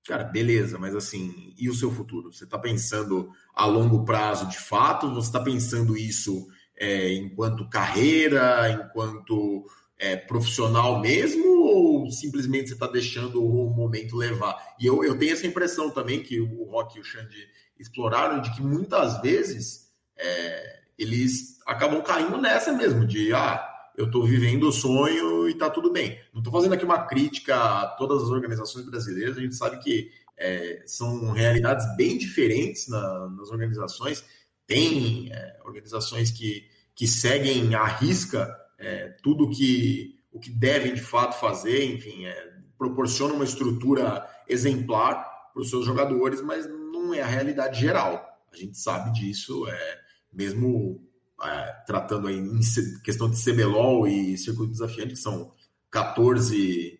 Cara, beleza, mas assim, e o seu futuro? Você está pensando a longo prazo de fato? Você está pensando isso é, enquanto carreira, enquanto é, profissional mesmo? Ou simplesmente você está deixando o momento levar? E eu, eu tenho essa impressão também que o Rock e o Xande exploraram, de que muitas vezes é, eles acabam caindo nessa mesmo, de ah, eu estou vivendo o sonho e está tudo bem. Não estou fazendo aqui uma crítica a todas as organizações brasileiras, a gente sabe que é, são realidades bem diferentes na, nas organizações. Tem é, organizações que, que seguem à risca é, tudo que, o que devem de fato fazer, enfim, é, proporcionam uma estrutura exemplar para os seus jogadores, mas não é a realidade geral. A gente sabe disso, é, mesmo é, tratando aí em questão de CBLOL e circuito desafiante, que são 14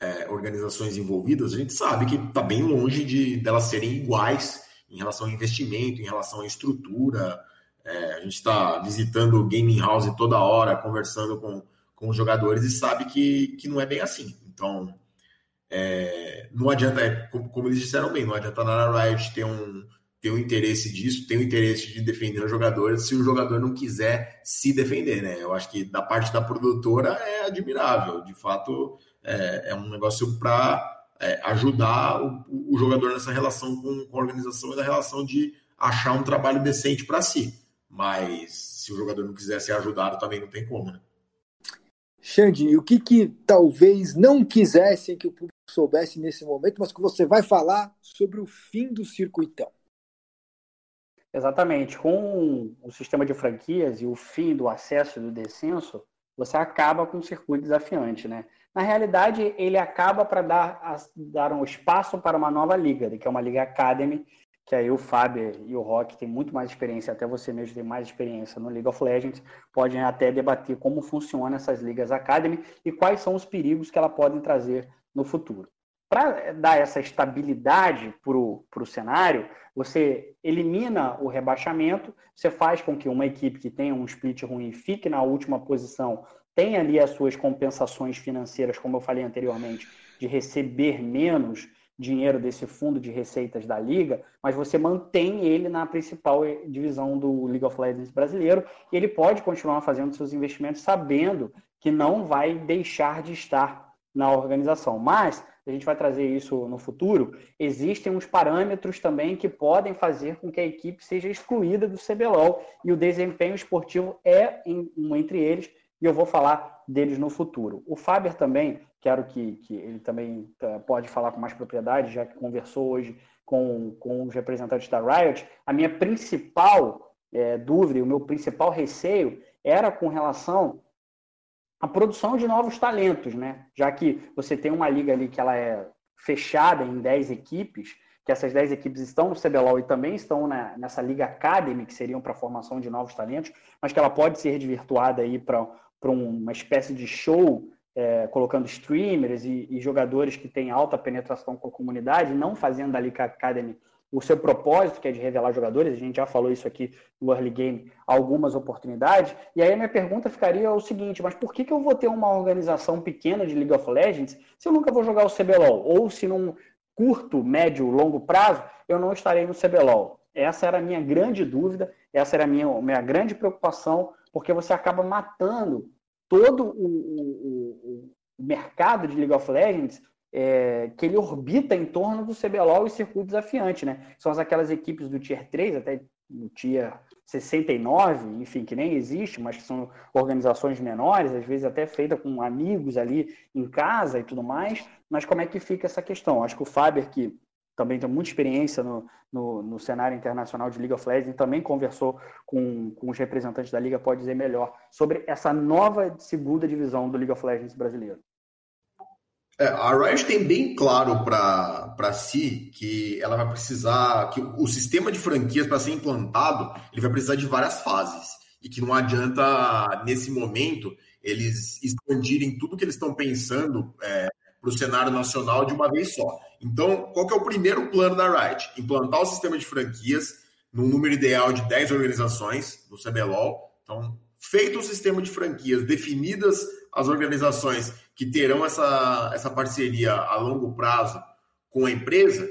é, organizações envolvidas, a gente sabe que está bem longe de delas serem iguais em relação ao investimento, em relação à estrutura. É, a gente está visitando o gaming house toda hora, conversando com, com os jogadores e sabe que, que não é bem assim. Então, é, não adianta, é, como, como, eles disseram bem, não adianta na Riot ter um, tem o interesse disso, tem o interesse de defender os jogadores se o jogador não quiser se defender, né? Eu acho que da parte da produtora é admirável, de fato é, é um negócio para é, ajudar o, o, jogador nessa relação com, com, a organização e na relação de achar um trabalho decente para si. Mas se o jogador não quiser ser ajudado, também não tem como, né? Xande, o que, que talvez não quisessem que o público soubesse nesse momento, mas que você vai falar sobre o fim do circuitão? Exatamente. Com o sistema de franquias e o fim do acesso e do descenso, você acaba com um circuito desafiante, né? Na realidade, ele acaba para dar, dar um espaço para uma nova liga, que é uma liga Academy, que aí o Fábio e o Rock têm muito mais experiência, até você mesmo tem mais experiência no League of Legends, podem até debater como funcionam essas ligas Academy e quais são os perigos que ela podem trazer no futuro. Para dar essa estabilidade para o cenário, você elimina o rebaixamento, você faz com que uma equipe que tenha um split ruim fique na última posição, tenha ali as suas compensações financeiras, como eu falei anteriormente, de receber menos dinheiro desse fundo de receitas da liga, mas você mantém ele na principal divisão do League of Legends brasileiro e ele pode continuar fazendo seus investimentos sabendo que não vai deixar de estar na organização. Mas a gente vai trazer isso no futuro, existem uns parâmetros também que podem fazer com que a equipe seja excluída do CBLOL e o desempenho esportivo é um entre eles e eu vou falar deles no futuro. O Faber também, quero que, que ele também eh, pode falar com mais propriedade, já que conversou hoje com, com os representantes da Riot. A minha principal é, dúvida o meu principal receio era com relação a produção de novos talentos, né? Já que você tem uma liga ali que ela é fechada em 10 equipes, que essas 10 equipes estão no CBLOL e também estão na, nessa Liga Academy, que seriam para a formação de novos talentos, mas que ela pode ser desvirtuada aí para uma espécie de show, é, colocando streamers e, e, jogadores que têm alta penetração com a comunidade, não fazendo da Liga Academy o seu propósito, que é de revelar jogadores, a gente já falou isso aqui no Early Game, algumas oportunidades. E aí a minha pergunta ficaria o seguinte: mas por que, que eu vou ter uma organização pequena de League of Legends se eu nunca vou jogar o CBLOL? Ou se num curto, médio, longo prazo eu não estarei no CBLOL? Essa era a minha grande dúvida, essa era a minha, minha grande preocupação, porque você acaba matando todo o, o, o mercado de League of Legends é, que ele orbita em torno do CBLOL e circuito desafiante, né? São aquelas equipes do Tier 3, até no Tier 69, enfim, que nem existe, mas que são organizações menores, às vezes até feita com amigos ali em casa e tudo mais. Mas como é que fica essa questão? Acho que o Faber, que também tem muita experiência no, no, no, cenário internacional de League of Legends, também conversou com, com os representantes da Liga, pode dizer melhor sobre essa nova segunda divisão do League of Legends brasileiro. É, a Riot tem bem claro para si que ela vai precisar, que o sistema de franquias para ser implantado, ele vai precisar de várias fases. E que não adianta, nesse momento, eles expandirem tudo que eles estão pensando é, para o cenário nacional de uma vez só. Então, qual que é o primeiro plano da Riot? Implantar o sistema de franquias num número ideal de 10 organizações no CBLOL. Então, feito o sistema de franquias, definidas as organizações que terão essa, essa parceria a longo prazo com a empresa,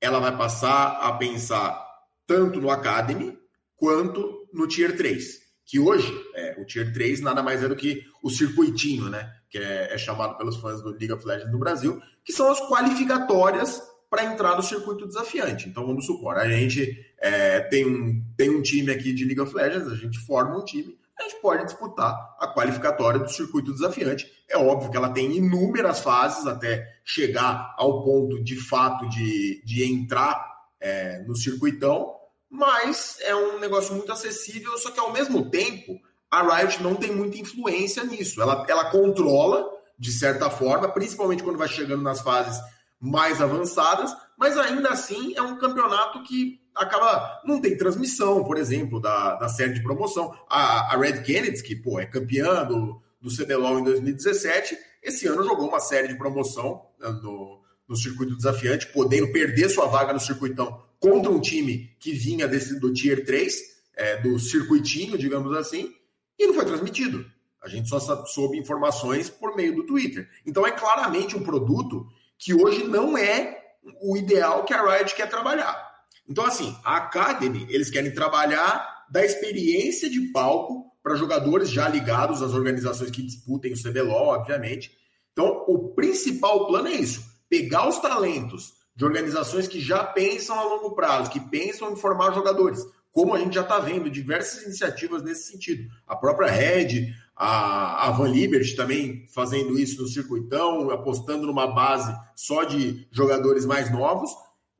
ela vai passar a pensar tanto no Academy quanto no Tier 3. Que hoje, é, o Tier 3 nada mais é do que o circuitinho, né? Que é, é chamado pelos fãs do League of Legends do Brasil, que são as qualificatórias para entrar no circuito desafiante. Então vamos supor, a gente é, tem, um, tem um time aqui de League of Legends, a gente forma um time, a gente pode disputar a qualificatória do circuito desafiante. É óbvio que ela tem inúmeras fases até chegar ao ponto de fato de, de entrar é, no circuitão, mas é um negócio muito acessível, só que ao mesmo tempo a Riot não tem muita influência nisso. Ela, ela controla, de certa forma, principalmente quando vai chegando nas fases mais avançadas, mas ainda assim é um campeonato que acaba. Não tem transmissão, por exemplo, da, da série de promoção. A, a Red Kennedy, que pô, é campeã do, do CBLOL em 2017, esse ano jogou uma série de promoção né, no, no circuito desafiante, podendo perder sua vaga no circuitão contra um time que vinha desse, do Tier 3, é, do circuitinho, digamos assim, e não foi transmitido. A gente só soube informações por meio do Twitter. Então é claramente um produto que hoje não é o ideal que a Riot quer trabalhar. Então, assim, a Academy, eles querem trabalhar da experiência de palco para jogadores já ligados às organizações que disputem o CBLOL, obviamente. Então, o principal plano é isso: pegar os talentos de organizações que já pensam a longo prazo, que pensam em formar jogadores, como a gente já está vendo diversas iniciativas nesse sentido. A própria Red, a, a Van Liberty também fazendo isso no circuitão, apostando numa base só de jogadores mais novos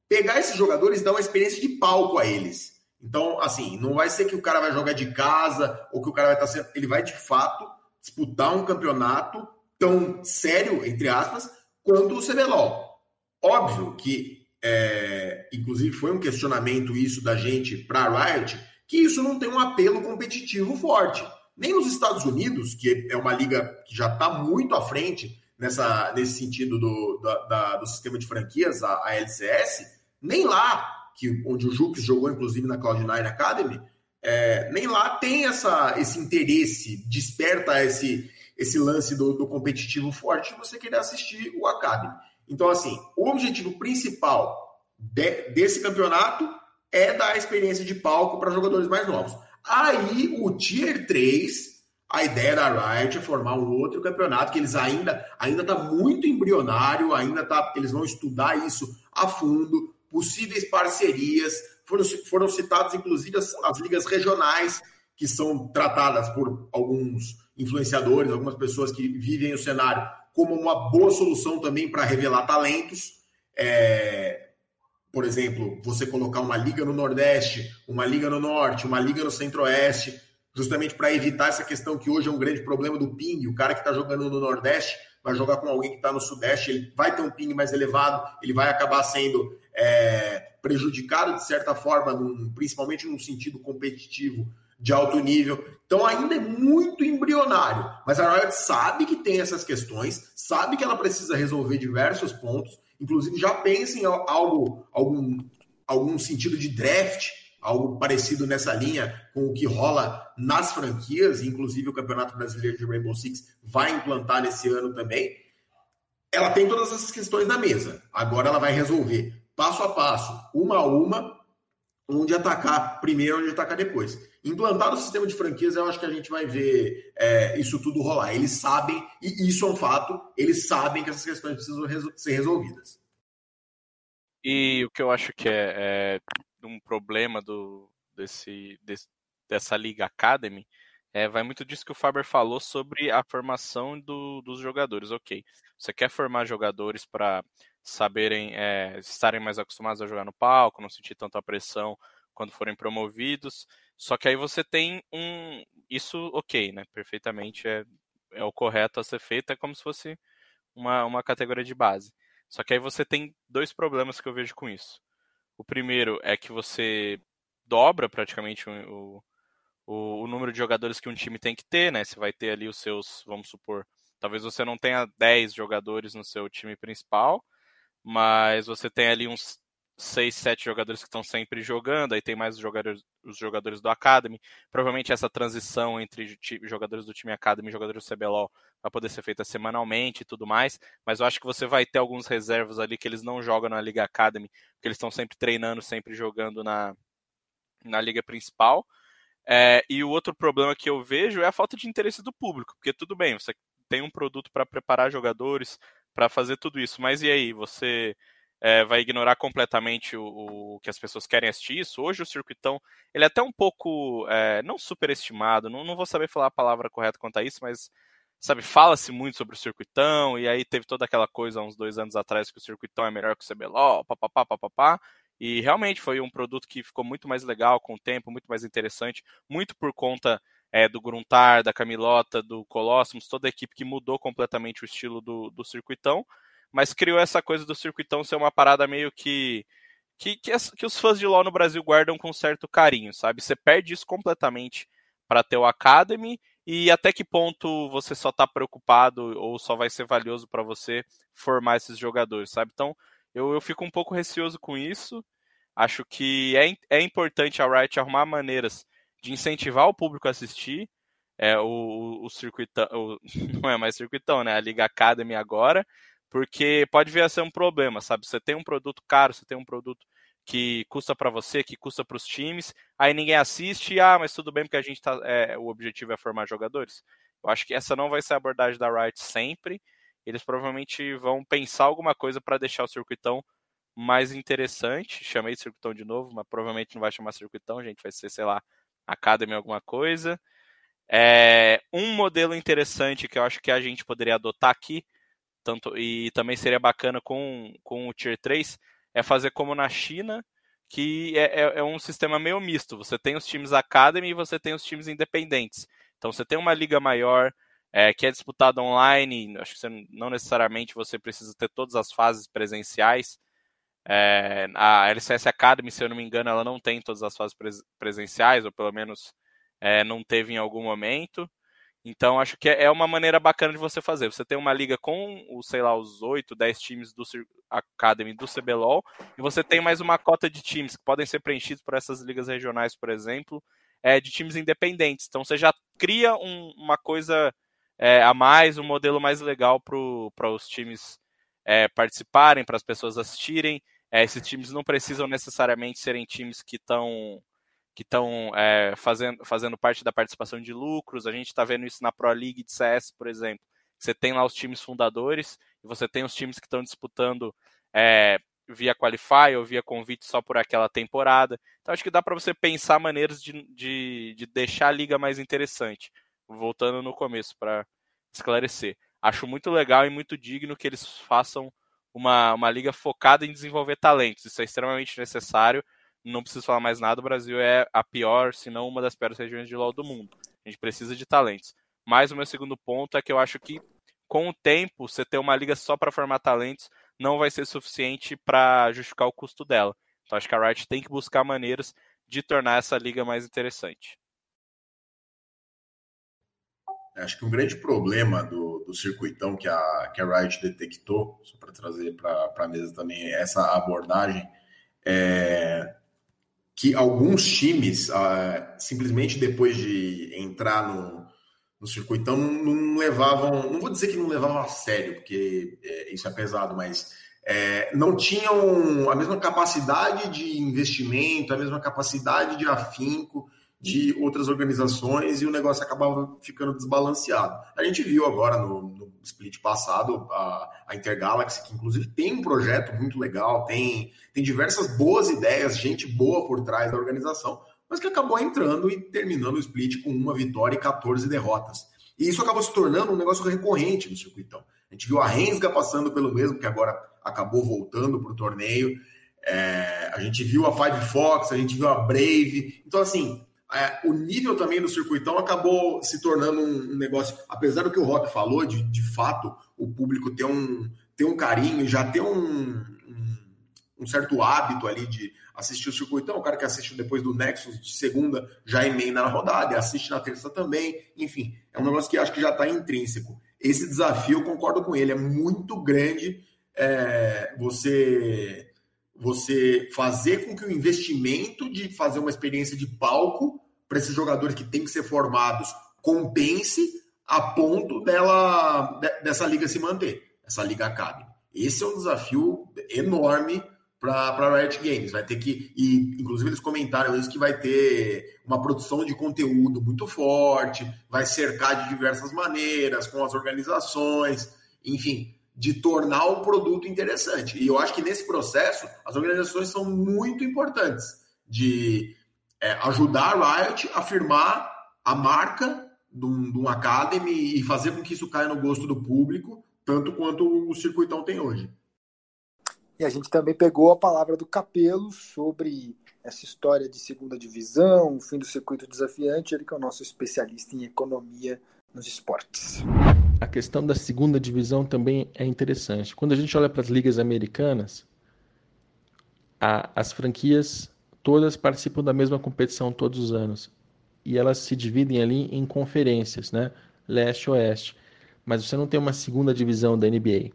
pegar esses jogadores dar uma experiência de palco a eles. Então, assim, não vai ser que o cara vai jogar de casa ou que o cara vai estar tá sendo. Ele vai de fato disputar um campeonato tão sério, entre aspas, quanto o CBLOL. Óbvio que, é, inclusive, foi um questionamento isso da gente para a Riot, que isso não tem um apelo competitivo forte. Nem nos Estados Unidos, que é uma liga que já está muito à frente nessa, nesse sentido do, da, da, do sistema de franquias, a, a LCS, nem lá, que, onde o Jux jogou, inclusive, na Cloud9 Academy, é, nem lá tem essa, esse interesse, desperta esse, esse lance do, do competitivo forte de você querer assistir o Academy. Então, assim, o objetivo principal de, desse campeonato é dar experiência de palco para jogadores mais novos. Aí, o Tier 3, a ideia da Riot é formar um outro campeonato que eles ainda ainda está muito embrionário, ainda tá, eles vão estudar isso a fundo, possíveis parcerias. Foram, foram citadas, inclusive, as, as ligas regionais, que são tratadas por alguns influenciadores, algumas pessoas que vivem o cenário, como uma boa solução também para revelar talentos. É, por exemplo, você colocar uma liga no Nordeste, uma liga no Norte, uma liga no Centro-Oeste, justamente para evitar essa questão que hoje é um grande problema do ping. O cara que está jogando no Nordeste vai jogar com alguém que está no Sudeste, ele vai ter um ping mais elevado, ele vai acabar sendo é, prejudicado de certa forma, num, principalmente num sentido competitivo de alto nível. Então ainda é muito embrionário, mas a Riot sabe que tem essas questões, sabe que ela precisa resolver diversos pontos, inclusive já pensa em algo, algum, algum sentido de draft, algo parecido nessa linha com o que rola nas franquias, inclusive o Campeonato Brasileiro de Rainbow Six vai implantar nesse ano também. Ela tem todas essas questões na mesa. Agora ela vai resolver passo a passo, uma a uma, onde atacar primeiro, onde atacar depois. Implantado o sistema de franquias, eu acho que a gente vai ver é, isso tudo rolar. Eles sabem, e isso é um fato, eles sabem que essas questões precisam resol ser resolvidas. E o que eu acho que é, é um problema do, desse, desse, dessa Liga Academy é, vai muito disso que o Faber falou sobre a formação do, dos jogadores. Ok, você quer formar jogadores para saberem é, estarem mais acostumados a jogar no palco, não sentir tanta pressão quando forem promovidos. Só que aí você tem um. Isso, ok, né? Perfeitamente é, é o correto a ser feito, é como se fosse uma, uma categoria de base. Só que aí você tem dois problemas que eu vejo com isso. O primeiro é que você dobra praticamente o, o, o, número de jogadores que um time tem que ter, né? Você vai ter ali os seus, vamos supor, talvez você não tenha 10 jogadores no seu time principal, mas você tem ali uns 6, 7 jogadores que estão sempre jogando, aí tem mais os jogadores, os jogadores do Academy. Provavelmente essa transição entre jogadores do time Academy e jogadores do CBLOL vai poder ser feita semanalmente e tudo mais, mas eu acho que você vai ter alguns reservas ali que eles não jogam na Liga Academy, porque eles estão sempre treinando, sempre jogando na, na liga principal. É, e o outro problema que eu vejo é a falta de interesse do público, porque tudo bem, você tem um produto para preparar jogadores, para fazer tudo isso, mas e aí, você é, vai ignorar completamente o, o, que as pessoas querem assistir isso. Hoje o circuitão, ele é até um pouco, é, não superestimado, não, não vou saber falar a palavra correta quanto a isso, mas, sabe, fala-se muito sobre o circuitão, e aí teve toda aquela coisa uns dois anos atrás que o circuitão é melhor que o CBLOL, papapá, papapá, e realmente foi um produto que ficou muito mais legal com o tempo, muito mais interessante, muito por conta é, do Gruntar, da Camilota, do Colossus, toda a equipe que mudou completamente o estilo do, do circuitão, mas criou essa coisa do circuitão ser uma parada meio que que, que, que, os fãs de LoL no Brasil guardam com certo carinho, sabe? Você perde isso completamente para ter o Academy e até que ponto você só está preocupado ou só vai ser valioso para você formar esses jogadores, sabe? Então eu, eu fico um pouco receoso com isso. Acho que é, é importante a Riot arrumar maneiras de incentivar o público a assistir. É, o, o circuitão, o, [laughs] não é mais circuitão, né? A Liga Academy agora, porque pode vir a ser um problema, sabe? Você tem um produto caro, você tem um produto que custa para você, que custa para os times, aí ninguém assiste, ah, mas tudo bem porque a gente tá, é, o objetivo é formar jogadores. Eu acho que essa não vai ser a abordagem da Riot sempre. Eles provavelmente vão pensar alguma coisa para deixar o circuitão mais interessante. Chamei de circuitão de novo, mas provavelmente não vai chamar circuitão, gente, vai ser, sei lá, Academy alguma coisa. É, um modelo interessante que eu acho que a gente poderia adotar aqui tanto e também seria bacana com, com o Tier 3, é fazer como na China, que é, é, é, um sistema meio misto. Você tem os times Academy e você tem os times independentes. Então você tem uma liga maior é, que é disputada online, acho que você, não necessariamente você precisa ter todas as fases presenciais. É, a LCS Academy, se eu não me engano, ela não tem todas as fases presenciais, ou pelo menos é, não teve em algum momento. Então, acho que é uma maneira bacana de você fazer. Você tem uma liga com, os, sei lá, os 8, 10 times do Academy do CBLOL, e você tem mais uma cota de times que podem ser preenchidos por essas ligas regionais, por exemplo, é, de times independentes. Então, você já cria um, uma coisa é, a mais, um modelo mais legal para os times é, participarem, para as pessoas assistirem. É, esses times não precisam necessariamente serem times que estão que estão é, fazendo, fazendo parte da participação de lucros. A gente está vendo isso na Pro League de CS, por exemplo. Você tem lá os times fundadores e você tem os times que estão disputando é, via Qualify ou via convite só por aquela temporada. Então acho que dá para você pensar maneiras de, de, de, deixar a liga mais interessante. Voltando no começo para esclarecer. Acho muito legal e muito digno que eles façam uma, uma liga focada em desenvolver talentos. Isso é extremamente necessário não preciso falar mais nada, o Brasil é a pior, se não uma das piores regiões de LoL do mundo. A gente precisa de talentos. Mas o meu segundo ponto é que eu acho que com o tempo, você ter uma liga só para formar talentos não vai ser suficiente para justificar o custo dela. Então acho que a Riot tem que buscar maneiras de tornar essa liga mais interessante. Acho que um grande problema do, do circuitão que a, que a Riot detectou, só para trazer para a mesa também essa abordagem, é, que alguns times, ah, simplesmente depois de entrar no, no circuitão, não, não, levavam, não vou dizer que não levavam a sério, porque é, isso é pesado, mas é, não tinham a mesma capacidade de investimento, a mesma capacidade de afinco de outras organizações e o negócio acabava ficando desbalanceado. A gente viu agora no, split passado a, a, Intergalaxy, que inclusive tem um projeto muito legal, tem, tem diversas boas ideias, gente boa por trás da organização, mas que acabou entrando e terminando o split com uma vitória e 14 derrotas. E isso acabou se tornando um negócio recorrente no circuitão. A gente viu a Rensga passando pelo mesmo, que agora acabou voltando para o torneio. É, a gente viu a Five Fox, a gente viu a Brave. Então, assim, é, o nível também do circuitão acabou se tornando um, um, negócio. Apesar do que o Rock falou, de, de fato, o público ter um, ter um carinho, já ter um, um, um certo hábito ali de assistir o circuitão. O cara que assiste depois do Nexus de segunda já emenda na rodada, assiste na terça também. Enfim, é um negócio que acho que já está intrínseco. Esse desafio, concordo com ele, é muito grande é, você você fazer com que o investimento de fazer uma experiência de palco para esses jogadores que têm que ser formados compense a ponto dela dessa liga se manter, essa liga acabe. Esse é um desafio enorme para a Riot Games. Vai ter que, e inclusive eles comentaram isso, que vai ter uma produção de conteúdo muito forte, vai cercar de diversas maneiras, com as organizações, enfim, de tornar o produto interessante. E eu acho que nesse processo, as organizações são muito importantes de é, ajudar a Riot a firmar a marca de um, de um Academy e fazer com que isso caia no gosto do público, tanto quanto o circuitão tem hoje. E a gente também pegou a palavra do Capelo sobre essa história de segunda divisão, o fim do circuito desafiante, ele que é o nosso especialista em economia nos esportes. A questão da segunda divisão também é interessante. Quando a gente olha para as ligas americanas, a, as franquias todas participam da mesma competição todos os anos. E elas se dividem ali em conferências, né? Leste Oeste. Mas você não tem uma segunda divisão da NBA.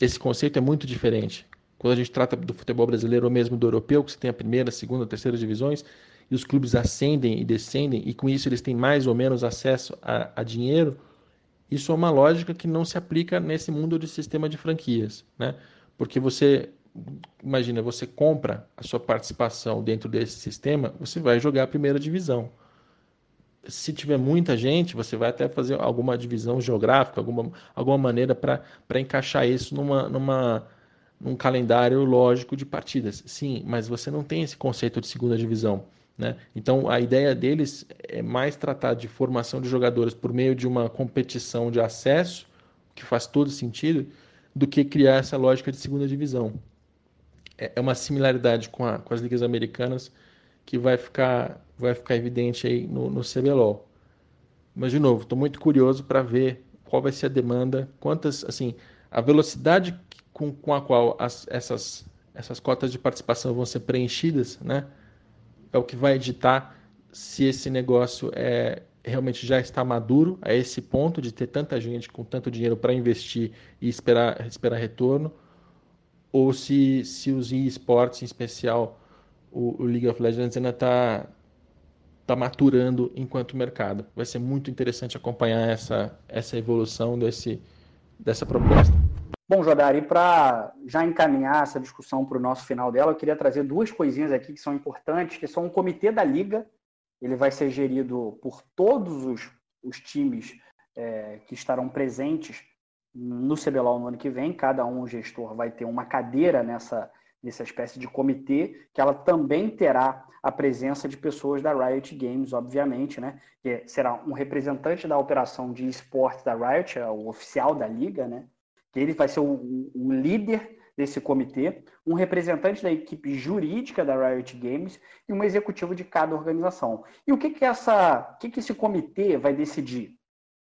Esse conceito é muito diferente. Quando a gente trata do futebol brasileiro ou mesmo do europeu, que você tem a primeira, a segunda, a terceira divisões, e os clubes ascendem e descendem, e com isso eles têm mais ou menos acesso a, a dinheiro, isso é uma lógica que não se aplica nesse mundo de sistema de franquias, né? Porque você, imagina, você compra a sua participação dentro desse sistema, você vai jogar a primeira divisão. Se tiver muita gente, você vai até fazer alguma divisão geográfica, alguma, alguma maneira para encaixar isso numa, numa, num calendário lógico de partidas. Sim, mas você não tem esse conceito de segunda divisão. Né? Então, a ideia deles é mais tratar de formação de jogadores por meio de uma competição de acesso, que faz todo sentido, do que criar essa lógica de segunda divisão. É, é uma similaridade com, a, com as ligas americanas que vai ficar, vai ficar evidente aí no, no CBLOL. Mas, de novo, estou muito curioso para ver qual vai ser a demanda, quantas, assim, a velocidade com, com a qual as, essas, essas cotas de participação vão ser preenchidas, né? É o que vai editar se esse negócio é realmente já está maduro a esse ponto de ter tanta gente com tanto dinheiro para investir e esperar, esperar retorno, ou se, se os esportes, em especial o, o League of Legends, ainda está tá maturando enquanto mercado. Vai ser muito interessante acompanhar essa, essa evolução desse, dessa proposta. Bom, Jodari, para já encaminhar essa discussão para o nosso final dela, eu queria trazer duas coisinhas aqui que são importantes, que são o comitê da Liga, ele vai ser gerido por todos os, os times é, que estarão presentes no CBLOL no ano que vem, cada um gestor vai ter uma cadeira nessa, nessa espécie de comitê, que ela também terá a presença de pessoas da Riot Games, obviamente, né? Que será um representante da operação de esportes da Riot, é o oficial da liga, né? Que ele vai ser o, o, líder desse comitê, um representante da equipe jurídica da Riot Games e um executivo de cada organização. E o que que essa, o que que esse comitê vai decidir?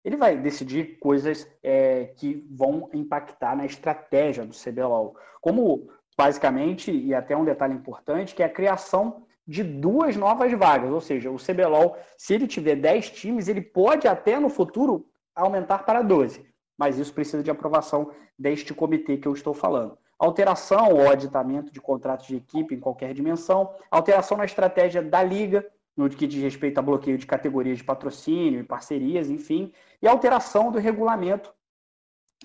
Ele vai decidir coisas é, que vão impactar na estratégia do CBLOL, como basicamente e até um detalhe importante, que é a criação de duas novas vagas, ou seja, o CBLOL, se ele tiver 10 times, ele pode até no futuro aumentar para 12 mas isso precisa de aprovação deste comitê que eu estou falando. Alteração ou aditamento de contratos de equipe em qualquer dimensão, alteração na estratégia da liga, no que diz respeito a bloqueio de categorias de patrocínio e parcerias, enfim, e alteração do regulamento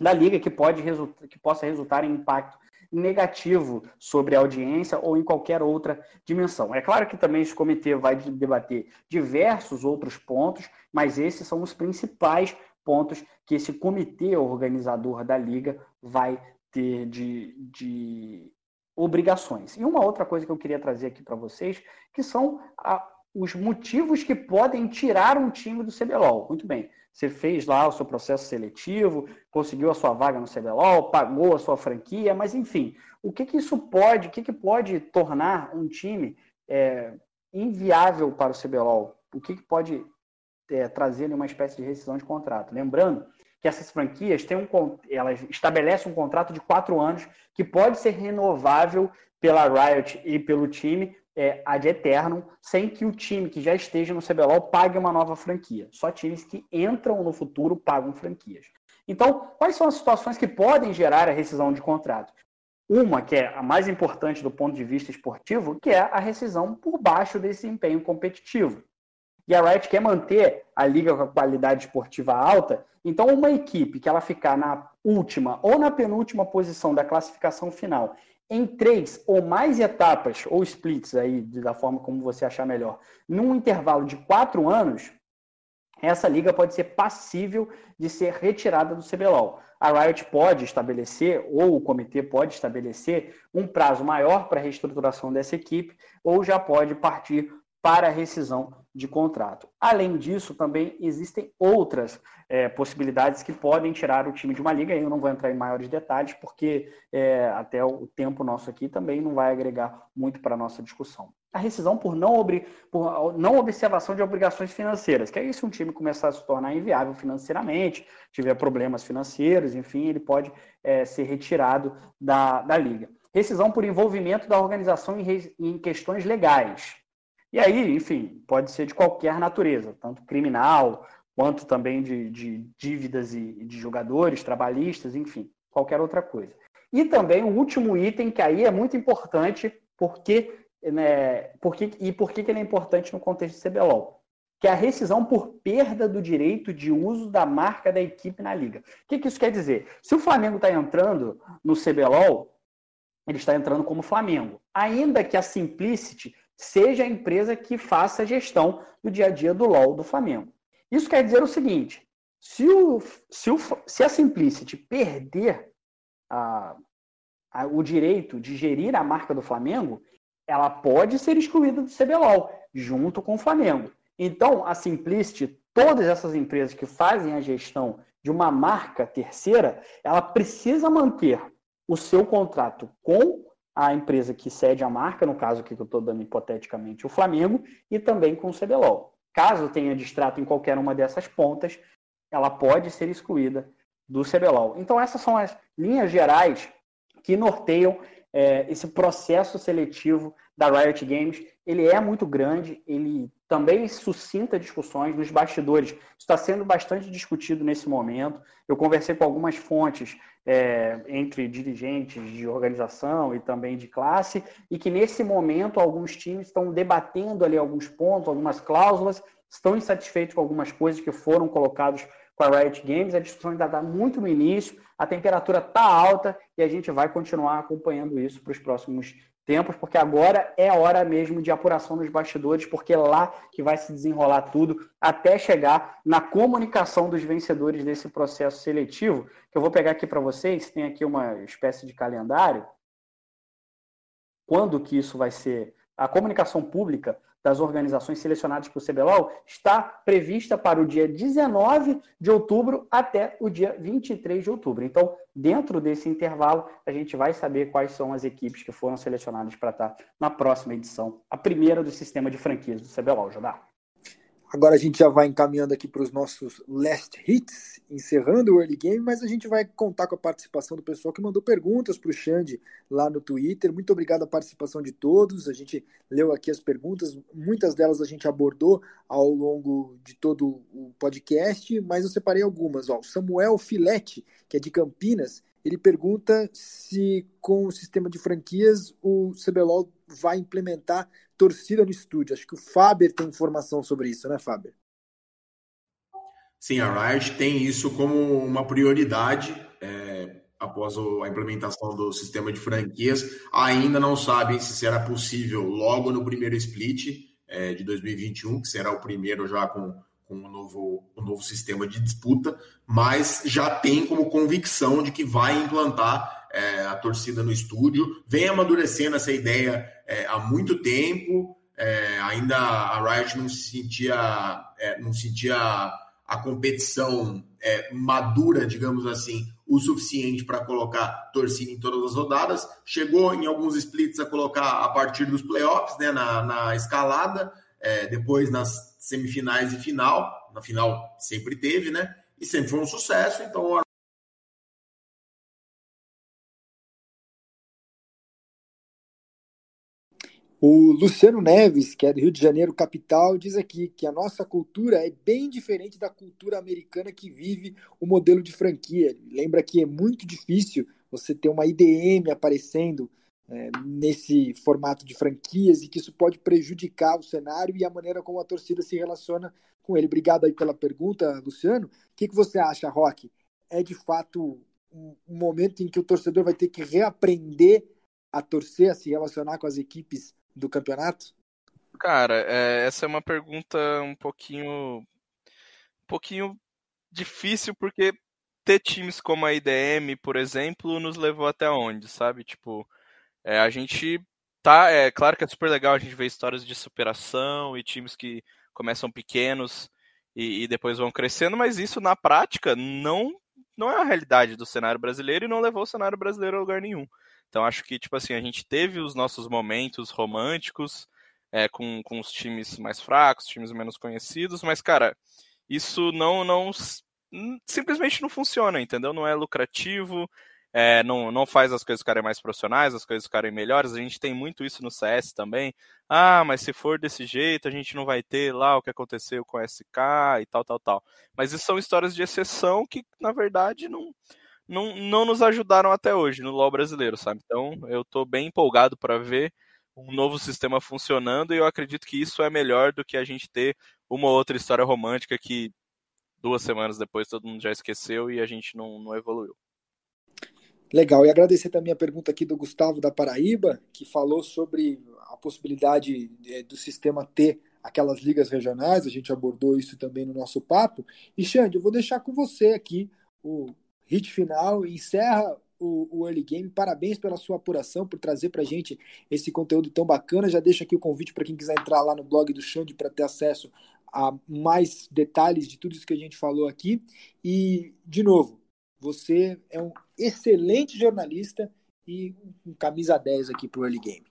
da liga que pode resultar, que possa resultar em impacto negativo sobre a audiência ou em qualquer outra dimensão. É claro que também esse comitê vai debater diversos outros pontos, mas esses são os principais pontos que esse comitê organizador da liga vai ter de, de obrigações. E uma outra coisa que eu queria trazer aqui para vocês, que são a, os motivos que podem tirar um time do CBLOL. Muito bem, você fez lá o seu processo seletivo, conseguiu a sua vaga no CBLOL, pagou a sua franquia, mas enfim, o que, que isso pode, o que, que pode tornar um time é, inviável para o CBLOL? O que, que pode é, trazer uma espécie de rescisão de contrato? Lembrando que essas franquias têm um, elas estabelecem um contrato de quatro anos que pode ser renovável pela Riot e pelo time é, ad eterno, sem que o time que já esteja no CBLOL pague uma nova franquia. Só times que entram no futuro pagam franquias. Então, quais são as situações que podem gerar a rescisão de contrato? Uma, que é a mais importante do ponto de vista esportivo, que é a rescisão por baixo desse empenho competitivo. E a Riot quer manter a liga com a qualidade esportiva alta, então uma equipe que ela ficar na última ou na penúltima posição da classificação final em três ou mais etapas, ou splits aí, da forma como você achar melhor, num intervalo de quatro anos, essa liga pode ser passível de ser retirada do CBLOL. A Riot pode estabelecer, ou o comitê pode estabelecer, um prazo maior para a reestruturação dessa equipe, ou já pode partir para rescisão de contrato. Além disso, também existem outras é, possibilidades que podem tirar o time de uma liga. Eu não vou entrar em maiores detalhes, porque é, até o tempo nosso aqui também não vai agregar muito para a nossa discussão. A rescisão por não, por não observação de obrigações financeiras, que aí se um time começar a se tornar inviável financeiramente, tiver problemas financeiros, enfim, ele pode é, ser retirado da, da liga. Rescisão por envolvimento da organização em, em questões legais. E aí, enfim, pode ser de qualquer natureza, tanto criminal, quanto também de, de dívidas e de jogadores, trabalhistas, enfim, qualquer outra coisa. E também o último item, que aí é muito importante, porque, né, porque, e por que ele é importante no contexto do CBLOL? Que é a rescisão por perda do direito de uso da marca da equipe na liga. O que, que isso quer dizer? Se o Flamengo está entrando no CBLOL, ele está entrando como Flamengo. Ainda que a Simplicity seja a empresa que faça a gestão do dia a dia do LOL do Flamengo. Isso quer dizer o seguinte: se, o, se, o, se a Simplicity perder a, a, o direito de gerir a marca do Flamengo, ela pode ser excluída do CBLOL, junto com o Flamengo. Então, a Simplicity, todas essas empresas que fazem a gestão de uma marca terceira, ela precisa manter o seu contrato com a empresa que cede a marca, no caso que eu estou dando hipoteticamente o Flamengo, e também com o CBLOL. Caso tenha distrato em qualquer uma dessas pontas, ela pode ser excluída do CBLOL. Então, essas são as linhas gerais que norteiam é, esse processo seletivo da Riot Games. Ele é muito grande, ele também suscita discussões nos bastidores. Está sendo bastante discutido nesse momento. Eu conversei com algumas fontes é, entre dirigentes de organização e também de classe, e que nesse momento alguns times estão debatendo ali alguns pontos, algumas cláusulas, estão insatisfeitos com algumas coisas que foram colocadas com a Riot Games. A discussão ainda está muito no início, a temperatura está alta e a gente vai continuar acompanhando isso para os próximos tempos, porque agora é hora mesmo de apuração dos bastidores, porque é lá que vai se desenrolar tudo até chegar na comunicação dos vencedores desse processo seletivo, que eu vou pegar aqui para vocês, tem aqui uma espécie de calendário. Quando que isso vai ser? A comunicação pública das organizações selecionadas para o CBLOL está prevista para o dia 19 de outubro até o dia 23 de outubro. Então, dentro desse intervalo, a gente vai saber quais são as equipes que foram selecionadas para estar na próxima edição, a primeira do sistema de franquias do CBLOL, Jodá. Agora a gente já vai encaminhando aqui para os nossos last hits, encerrando o early game, mas a gente vai contar com a participação do pessoal que mandou perguntas para o Xande lá no Twitter. Muito obrigado a participação de todos. A gente leu aqui as perguntas, muitas delas a gente abordou ao longo de todo o podcast, mas eu separei algumas. Ó, Samuel Filete, que é de Campinas, ele pergunta se com o sistema de franquias o CBLOL vai implementar torcida no estúdio. Acho que o Faber tem informação sobre isso, né, Faber? Sim, a Riot tem isso como uma prioridade é, após a implementação do sistema de franquias. Ainda não sabem se será possível logo no primeiro split é, de 2021, que será o primeiro já com, com o, novo, o novo sistema de disputa, mas já tem como convicção de que vai implantar é, a torcida no estúdio. Vem amadurecendo essa ideia é, há muito tempo. É, ainda a Riot não sentia, é, não sentia a competição é, madura, digamos assim, o suficiente para colocar torcida em todas as rodadas. Chegou em alguns splits a colocar a partir dos playoffs, né, na, na escalada, é, depois nas semifinais e final. Na final sempre teve, né? E sempre foi um sucesso. Então O Luciano Neves, que é do Rio de Janeiro, capital, diz aqui que a nossa cultura é bem diferente da cultura americana que vive o modelo de franquia. Lembra que é muito difícil você ter uma IDM aparecendo é, nesse formato de franquias e que isso pode prejudicar o cenário e a maneira como a torcida se relaciona com ele. Obrigado aí pela pergunta, Luciano. O que, que você acha, Rock? É de fato um, momento em que o torcedor vai ter que reaprender a torcer, a se relacionar com as equipes do campeonato? Cara, é, essa é uma pergunta um pouquinho, um pouquinho difícil porque ter times como a IDM, por exemplo, nos levou até onde, sabe? Tipo, é, a gente tá, é claro que é super legal a gente ver histórias de superação e times que começam pequenos e, e depois vão crescendo, mas isso na prática não não é a realidade do cenário brasileiro e não levou o cenário brasileiro a lugar nenhum. Então acho que, tipo assim, a gente teve os nossos momentos românticos é, com, com os times mais fracos, times menos conhecidos, mas, cara, isso não, não simplesmente não funciona, entendeu? Não é lucrativo, é, não, não faz as coisas ficarem mais profissionais, as coisas ficarem melhores. A gente tem muito isso no CS também. Ah, mas se for desse jeito, a gente não vai ter lá o que aconteceu com a SK e tal, tal, tal. Mas isso são histórias de exceção que, na verdade, não não, não nos ajudaram até hoje no LoL brasileiro, sabe? Então eu estou bem empolgado para ver um novo sistema funcionando e eu acredito que isso é melhor do que a gente ter uma outra história romântica que duas semanas depois todo mundo já esqueceu e a gente não, não evoluiu. Legal, e agradecer também a pergunta aqui do Gustavo da Paraíba, que falou sobre a possibilidade é, do sistema ter aquelas ligas regionais, a gente abordou isso também no nosso papo. E Xande, eu vou deixar com você aqui o hit final, encerra o, o, early game. Parabéns pela sua apuração, por trazer para gente esse conteúdo tão bacana. Já deixo aqui o convite para quem quiser entrar lá no blog do Xande para ter acesso a mais detalhes de tudo isso que a gente falou aqui. E, de novo, você é um excelente jornalista e um camisa 10 aqui para o early game.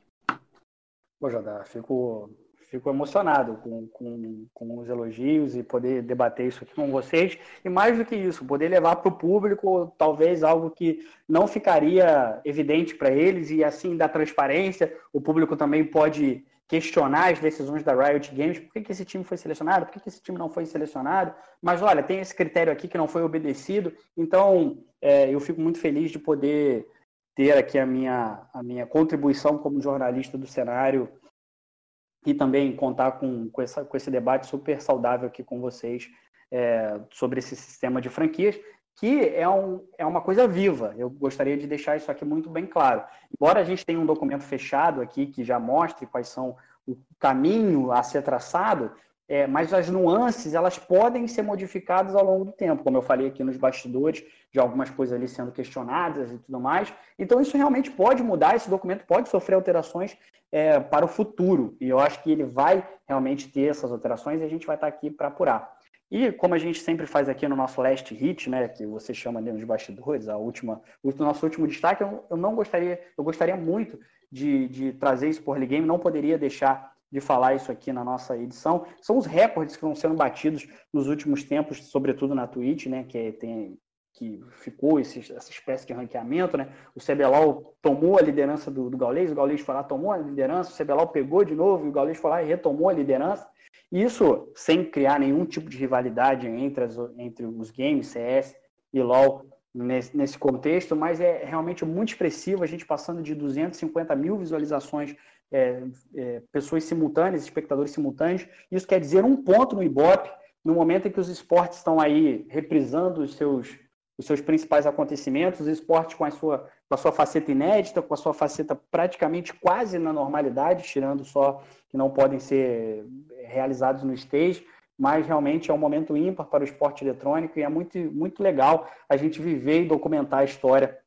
Pô, Jodá, fico fico emocionado com, com, com os elogios e poder debater isso aqui com vocês. E mais do que isso, poder levar para o público talvez algo que não ficaria evidente para eles e assim da transparência. O público também pode questionar as decisões da Riot Games, por que, que esse time foi selecionado, por que, que esse time não foi selecionado, mas olha, tem esse critério aqui que não foi obedecido, então é, eu fico muito feliz de poder ter aqui a minha, a minha contribuição como jornalista do cenário e também contar com, com, essa, com esse debate super saudável aqui com vocês é, sobre esse sistema de franquias, que é, um, é uma coisa viva. Eu gostaria de deixar isso aqui muito bem claro. Embora a gente tenha um documento fechado aqui que já mostre quais são o caminho a ser traçado, é, mas as nuances elas podem ser modificadas ao longo do tempo, como eu falei aqui nos bastidores, de algumas coisas ali sendo questionadas e tudo mais. Então isso realmente pode mudar, esse documento pode sofrer alterações é, para o futuro, e eu acho que ele vai realmente ter essas alterações e a gente vai estar aqui para apurar. E como a gente sempre faz aqui no nosso last hit, né, que você chama ali nos bastidores, a última, o nosso último destaque, eu, eu não gostaria, eu gostaria muito de, de trazer isso por Game, não poderia deixar de falar isso aqui na nossa edição, são os recordes que vão sendo batidos nos últimos tempos, sobretudo na Twitch, né, que tem que ficou esse, essa espécie de ranqueamento, né? O CBLOL tomou a liderança do, do Gaules, o Gaules foi lá, tomou a liderança, o CBLOL pegou de novo, e o Gaules foi lá e retomou a liderança. Isso sem criar nenhum tipo de rivalidade entre, as, entre os games, CS e LoL, nesse, nesse contexto, mas é realmente muito expressivo, a gente passando de 250 mil visualizações é, é, pessoas simultâneas, espectadores simultâneos. Isso quer dizer um ponto no Ibope, no momento em que os esportes estão aí reprisando os seus, os seus principais acontecimentos, os esportes com a, sua, com a sua faceta inédita, com a sua faceta praticamente quase na normalidade, tirando só que não podem ser realizados no stage, mas realmente é um momento ímpar para o esporte eletrônico e é muito, muito legal a gente viver e documentar a história,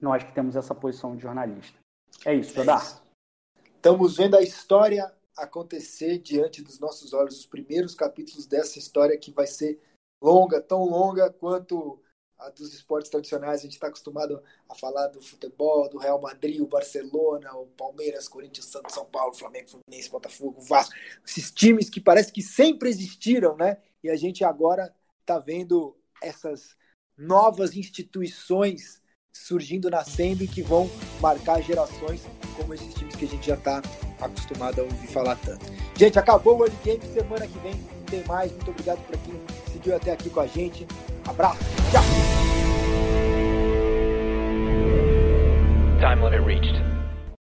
nós que temos essa posição de jornalista. É isso, Jodar. É Estamos vendo a história acontecer diante dos nossos olhos, os primeiros capítulos dessa história que vai ser longa, tão longa quanto dos esportes tradicionais. A gente está acostumado a falar do futebol, do Real Madrid, o Barcelona, o Palmeiras, Corinthians, Santos, São Paulo, Flamengo, Fluminense, Botafogo, Vasco. Esses times que parece que sempre existiram, né? E a gente agora está vendo essas novas instituições surgindo, nascendo e que vão marcar gerações como esses times que a gente já está acostumado a ouvir falar tanto. Gente, acabou o World Game, semana que vem tem mais. Muito obrigado por quem seguiu até aqui com a gente. Abraço, tchau! Time limit reached.